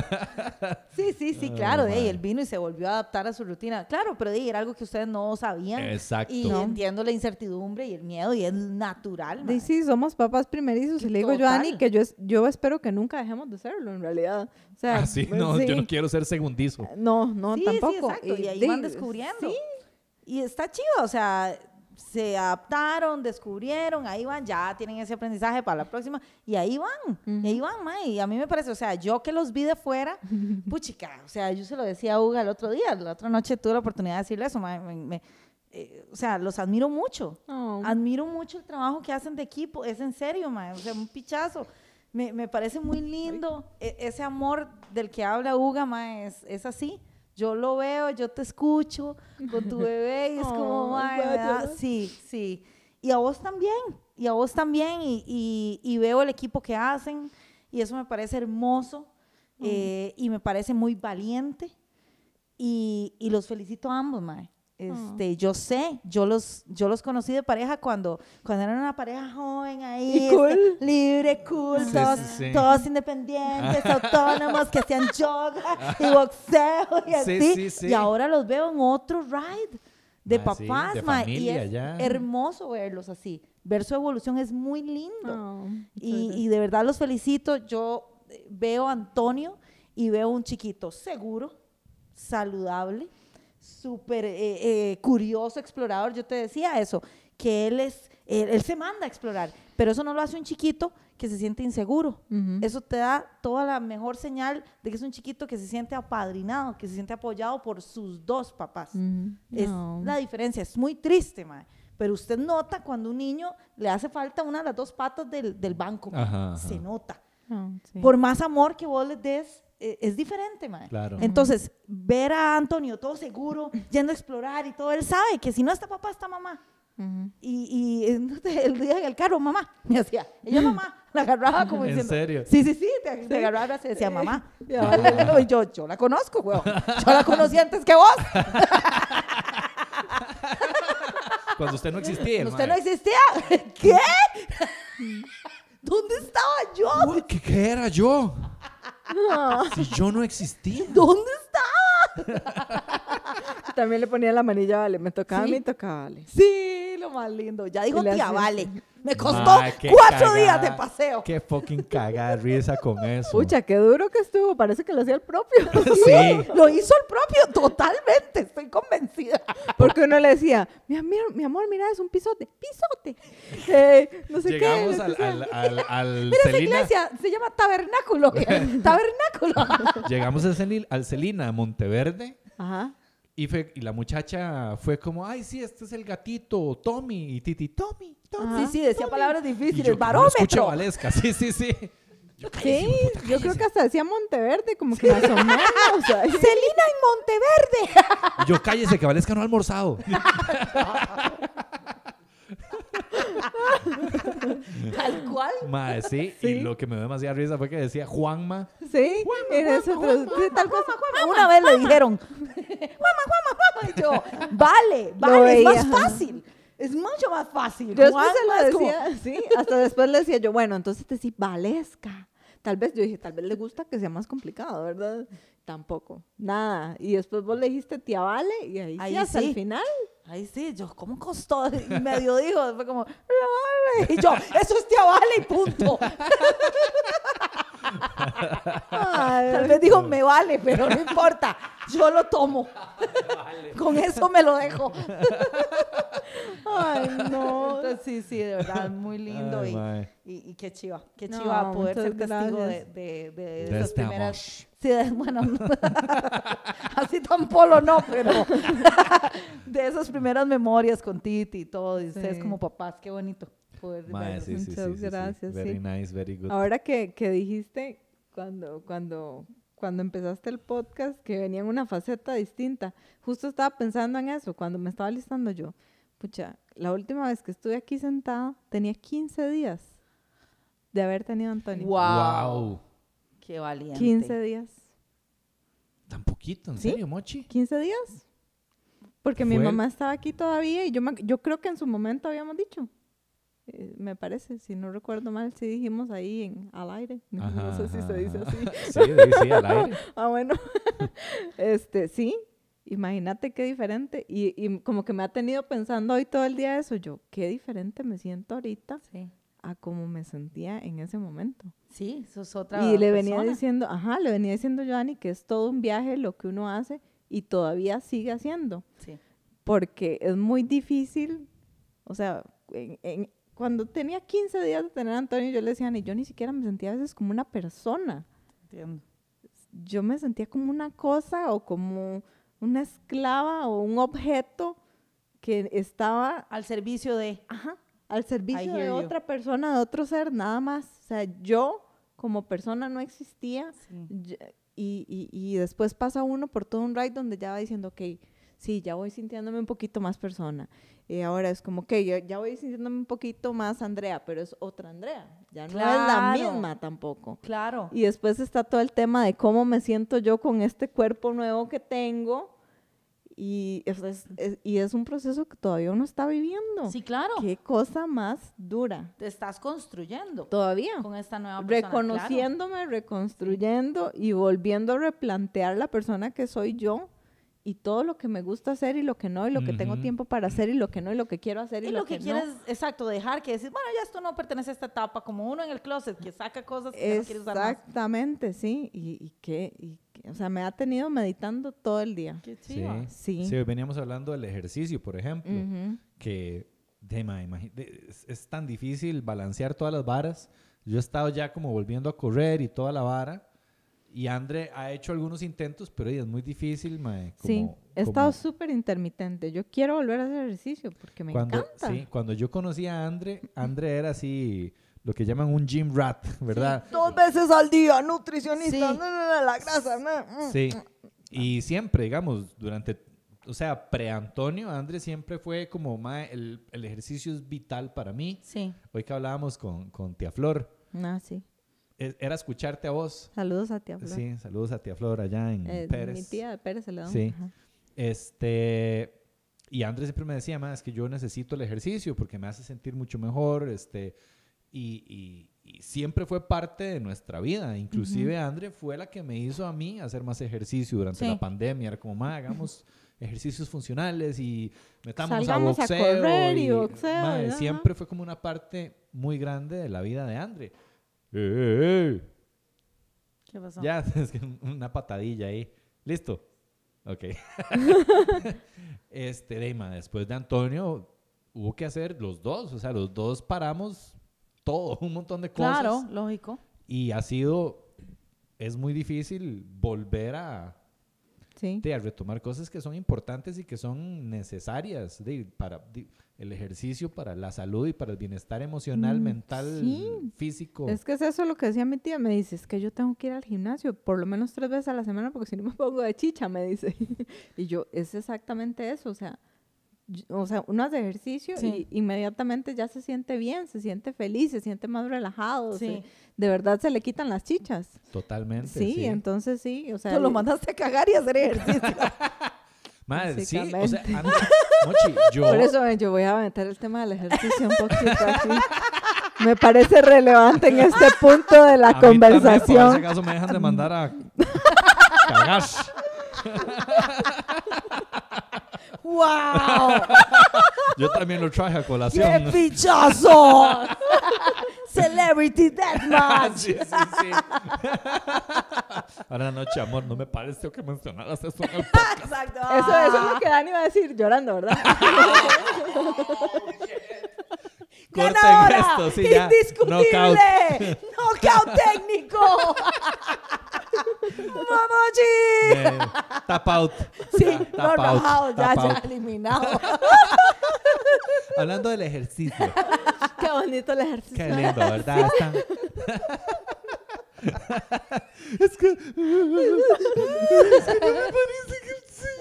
Sí, sí, sí, claro. de ahí, él vino y se volvió a adaptar a su rutina. Claro, pero de ahí era algo que ustedes no sabían. Exacto. Y No. entiendo la incertidumbre y el miedo y es natural. Sí, mae. sí, somos papás primerizos. Y le digo yo a Ani que yo, es- yo espero que nunca dejemos de serlo, en realidad. O sea, Ah, sí, pues, no, sí. yo no quiero ser segundizo. No, no, sí, tampoco. Sí, exacto. Y, ahí van descubriendo. sí, Y está chido, o sea, se adaptaron, descubrieron, ahí van, ya tienen ese aprendizaje para la próxima, y ahí van, y ahí van, ma, y a mí me parece, o sea, yo que los vi de fuera, puchica, o sea, yo se lo decía a Uga el otro día, la otra noche tuve la oportunidad de decirle eso, ma, me- me- eh, o sea, los admiro mucho, Oh. admiro mucho el trabajo que hacen de equipo, es en serio, ma, o sea, un pichazo. Me, me parece muy lindo e- ese amor del que habla Uga, ma, es, es así. Yo lo veo, yo te escucho con tu bebé y es como, Ay, "Mae, voy a me da-". llorar. sí, sí. Y a vos también, y a vos también, y, y- y veo el equipo que hacen, y eso me parece hermoso, eh, y me parece muy valiente, y, y los felicito a ambos, mae. Este, Yo sé, yo los, yo los conocí de pareja cuando, cuando eran una pareja joven ahí, cool. este, libre, cool, Sí, todos, sí, sí. todos independientes, autónomos, que hacían yoga y boxeo y Sí, así. sí, sí. Y ahora los veo en otro ride de Ah, papás, de familia, y es ya. hermoso verlos así. Ver su evolución es muy lindo. Oh, Y, y de verdad los felicito. Yo eh, veo a Antonio y veo un chiquito seguro, saludable, súper eh, eh, curioso, explorador. Yo te decía eso, que él es Él, él se manda a explorar, pero eso no lo hace un chiquito que se siente inseguro. Eso te da toda la mejor señal de que es un chiquito que se siente apadrinado, que se siente apoyado por sus dos papás. Es No. la diferencia, es muy triste, mae. Pero usted nota cuando un niño le hace falta una de las dos patas del, del banco, mae. Ajá, ajá. se nota. No, sí. Por más amor que vos les des, es diferente, mae. Claro. Entonces, ver a Antonio todo seguro, yendo a explorar y todo, él sabe que si no está papá, está mamá. Y, el día en el carro, mamá, me hacía, ella mamá, la agarraba como ¿En diciendo. serio? Sí, sí, sí, te, te agarraba y decía mamá. Y yo, yo la conozco, weón. Yo la conocí antes que vos. Cuando usted no existía. Usted mae. no existía. ¿Qué? ¿Dónde estaba yo? ¿Qué, qué era yo? Si yo no existía. ¿Dónde estaba? También le ponía la manilla, vale. Me tocaba Sí. a mí, tocaba, vale. Sí, lo más lindo. Ya dijo tía, hacía vale. Me costó cuatro cagada. días de paseo. Qué fucking cagada risa con eso. Pucha, qué duro que estuvo. Parece que lo hacía el propio. Sí. Lo hizo el propio, totalmente. Estoy convencida. Porque uno le decía, mi amor, mi amor mira, es un pisote. ¡Pisote! Eh, no sé Llegamos qué. al, al, al, al Mira esa iglesia, se llama Tabernáculo. Tabernáculo. Llegamos al, Celil- al Celina, Monteverde. Ajá. Y, fue- y la muchacha fue como, ay, sí, este es el gatito, Tommy. Y Titi, Tommy. Sí, sí, decía Tommy". palabras difíciles. yo, ¿cómo lo escucho Barómetro. Valesca? Sí, sí, sí. Yo, Sí, "Cállese, hijo de puta, yo creo cállese". que hasta decía Monteverde, como que más o menos. o sea, Celina en Monteverde. Y yo, cállese, que Valesca no ha almorzado. Tal cual. Mae, sí. Sí. Y lo que me dio demasiada risa fue que decía Juanma. sí, en eso, pero sí, tal cosa. Una vez le dijeron, Juama, Juama, Juama. Y yo, vale, vale, es más fácil. Es mucho más fácil. Yo después se lo como- decía, sí, hasta después le decía yo, bueno, entonces te sí, Valesca. Tal vez, yo dije, tal vez le gusta que sea más complicado, ¿verdad? Tampoco, nada. Y después vos le dijiste tía Vale y ahí, Ahí sí, hasta sí. el final. Ay, sí, yo, ¿cómo costó? Y medio dijo, fue como, "La vale. Y yo, eso es tía vale y punto. Tal vez dijo, me vale, pero no importa, yo lo tomo. Con eso me lo dejo. Ay, no. Entonces, sí, sí, de verdad, muy lindo. Ay, y, mae. y, y qué chiva, qué No, chiva poder ser testigo de, gracias. de, de De esas este primeras. Sí, bueno, así tan polo no, pero de esas primeras memorias con Titi y todo, y ustedes Sí. como papás, qué bonito poder Mae, sí, sí, sí, Muchas sí, sí. gracias, Very sí. nice, very good. Ahora que, que dijiste cuando, cuando, cuando empezaste el podcast que venía en una faceta distinta, justo estaba pensando en eso cuando me estaba listando yo. Pucha, la última vez que estuve aquí sentada tenía 15 días de haber tenido a Antonio. Wow. Wow. Qué valiente. 15 días. Tan poquito, ¿en ¿Sí? serio, Mochi? 15 días. Porque mi mamá estaba aquí todavía y yo, me- yo creo que en su momento habíamos dicho. Eh, me parece, si no recuerdo mal, sí dijimos ahí en, al aire. Ajá, no sé si ajá, se dice así. Sí, sí, sí, al aire. Ah, bueno. este, sí. Imagínate qué diferente. Y, y como que me ha tenido pensando hoy todo el día eso. Yo, qué diferente me siento ahorita Sí. a como me sentía en ese momento. Sí, eso es otra Y le venía diciendo, ajá, le venía diciendo yo a Ani que es todo un viaje lo que uno hace y todavía sigue haciendo. Sí. Porque es muy difícil, o sea, en- en- cuando tenía 15 días de tener a Antonio, yo le decía Ani, yo ni siquiera me sentía a veces como una persona. Entiendo. yo me sentía como una cosa o como una esclava o un objeto que estaba Al servicio de. ajá, al servicio de you. otra persona, de otro ser, nada más. O sea, yo como persona no existía Sí. y, y- y después pasa uno por todo un ride donde ya va diciendo, ok, sí, ya voy sintiéndome un poquito más persona. Y ahora es como, ok, ya, ya voy sintiéndome un poquito más Andrea, pero es otra Andrea. Ya no es la Claro. misma tampoco. Claro. Y después está todo el tema de cómo me siento yo con este cuerpo nuevo que tengo. Y es, es- es- y es un proceso que todavía uno está viviendo. Sí, claro. Qué cosa más dura. Te estás construyendo Todavía. con esta nueva persona. claro. Reconociéndome, reconstruyendo y volviendo a replantear la persona que soy yo y todo lo que me gusta hacer y lo que no, y lo que tengo tiempo para hacer y lo que no, y lo que quiero hacer y, Y lo que no. quieres, exacto, dejar que decir, bueno, ya esto no pertenece a esta etapa, como uno en el closet que saca cosas que no quiere usar más. Exactamente, sí. Y, y que, y que- o sea, me ha tenido meditando todo el día. Qué Sí. chiva. Sí. Sí, hoy veníamos hablando del ejercicio, por ejemplo, Ujú. que De, de- es, es tan difícil balancear todas las varas. Yo he estado ya como volviendo a correr y toda la vara. Y Andre ha hecho algunos intentos, pero es muy difícil, mae, sí, como- he estado como súper intermitente. Yo quiero volver a hacer ejercicio porque me cuando, encanta. sí, cuando yo conocí a Andre, Andre era así, lo que llaman un gym rat, ¿verdad? Dos veces al día, nutricionista, Sí. no, no, no, la grasa, no. Sí. Y siempre, digamos, durante, o sea, pre-Antonio, Andre siempre fue como, "Mae, el, el ejercicio es vital para mí. Sí. Hoy que hablábamos con, con tía Flor, Ah, sí. Era escucharte a vos. Saludos a tía Flor. Sí, saludos a tía Flor allá en Eh, Pérez. Mi tía de Pérez se le Sí. ajá. Este, y Andrés siempre me decía, más es que yo necesito el ejercicio porque me hace sentir mucho mejor, este, y, y- y siempre fue parte de nuestra vida. Inclusive Andre fue la que me hizo a mí hacer más ejercicio durante Sí. la pandemia. Era como, ma, hagamos ejercicios funcionales y Salgamos a a boxeo. correr y boxeo, ma, ajá. siempre fue como una parte muy grande de la vida de Andre. Eh, eh, eh. ¿Qué pasó? Ya, es que un- una patadilla ahí. ¿Listo? Ok. este, Deima, después de Antonio, hubo que hacer los dos. O sea, los dos paramos todo, un montón de cosas. Claro, lógico. Y ha sido, es muy difícil volver a, Sí. de, a retomar cosas que son importantes y que son necesarias de, para de, el ejercicio, para la salud y para el bienestar emocional, Mm, mental, sí. físico. Es que es eso lo que decía mi tía. Me dice, es que yo tengo que ir al gimnasio por lo menos tres veces a la semana porque si no me pongo de chicha, me dice. y yo, es exactamente eso. O sea, o sea uno hace ejercicio Sí. y inmediatamente ya se siente bien, se siente feliz, se siente más relajado. Sí. se- de verdad se le quitan las chichas. Totalmente. Sí, sí. entonces sí. O sea, Tú lo mandaste a cagar y a hacer ejercicio. Madre, sí, o sea, Mochi, yo... Por eso eh, yo voy a meter el tema del ejercicio un poquito aquí. Me parece relevante en este punto de la a mí también, por conversación. ese caso me dejan de mandar a cagar. ¡Wow! Yo también lo traje a ¡Qué colación. pichazo! Celebrity Deathmatch. sí, sí, sí. Ahora noche, amor, no me parece que mencionaras eso en el podcast. Exacto. Eso, eso es lo que Dani iba a decir llorando, ¿verdad? Corten ¡Ganadora! esto, sí, ya. ¡Indiscutible! Knockout. ¡Knockout técnico! ¡Mamochi! Eh, tap out. Sí, Ya, no, tap out, ya, tap ya out. eliminado. Hablando del ejercicio. Qué bonito el ejercicio. Qué lindo, ¿verdad? Es que... es que no me parece que sí.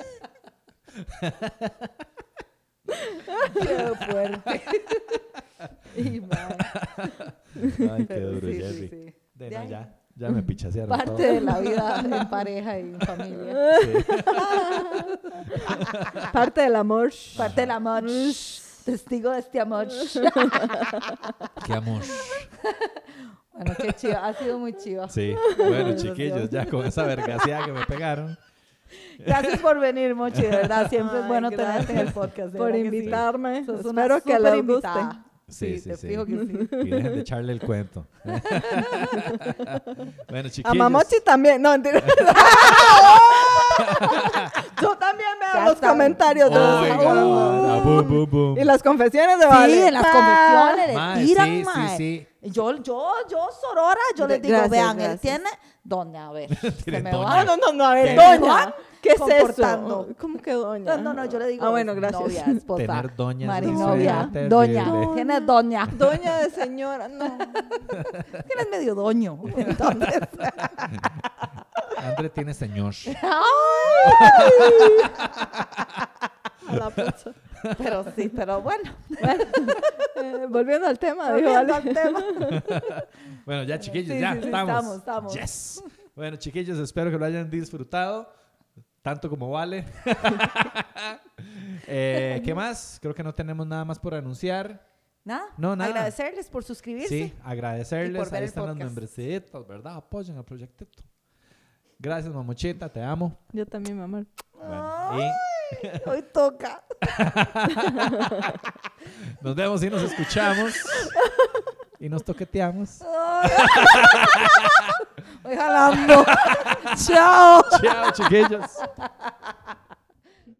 ¡Qué fuerte! Y, Ay, qué duro, Sí, sí, Jerry. sí. De, De no, ya, ya me pichasearon Parte todo. de la vida en pareja y en familia. Sí. Parte del amor. Parte del amor. Testigo de este amor. Qué amor. Bueno, qué chido. Ha sido muy chido. Sí, bueno, chiquillos, ya con esa vergaseada que me pegaron. Gracias por venir, Mochi. De verdad, siempre es bueno tenerte en el podcast. de Por sí. invitarme. Una Espero que les guste. Invitada. Sí, sí, te sí. fijo que sí. Y dejen de echarle el cuento. bueno, A chiquillos. Mamochi también. No, mentira. Yo también veo Ya los está. comentarios de los- Oiga, Uh, vara, boom, boom, boom. Y las confesiones de Sí, Vale. en las confesiones le Mae, tiran, sí, sí, sí. Yo, yo, yo, Sorora, yo les digo, gracias, vean, él gracias. tiene... ¿Dónde? A ver, se me doña. va. No, no, no, no, a ver, ¿Qué? doña. ¿Qué es eso? ¿Cómo que doña? No, no, no, yo le digo Ah, bueno, gracias. novia, esposa, Tener doñas marinovia, doña. ¿Quién es doña? Doña de señora, no. ¿Quién es medio doño? Entonces, André tiene señor. A la pucha. Pero sí, pero bueno. Eh, volviendo al tema, Volviendo al tema. Bueno, ya chiquillos, Sí, ya sí, sí, estamos. estamos, estamos. Yes. Bueno, chiquillos, espero que lo hayan disfrutado. Tanto como vale. Eh, ¿Qué más? Creo que no tenemos nada más por anunciar. Nada. No, nada. Agradecerles por suscribirse. Sí, agradecerles. Y por ver Ahí el están las podcast. membrecitas, ¿verdad? Apoyen al proyectito. Gracias, mamochita, te amo. Yo también, mi amor. Bueno, y Hoy toca. nos vemos y nos escuchamos. y nos toqueteamos. Hoy jalando. Chao. Chao, chiquillos.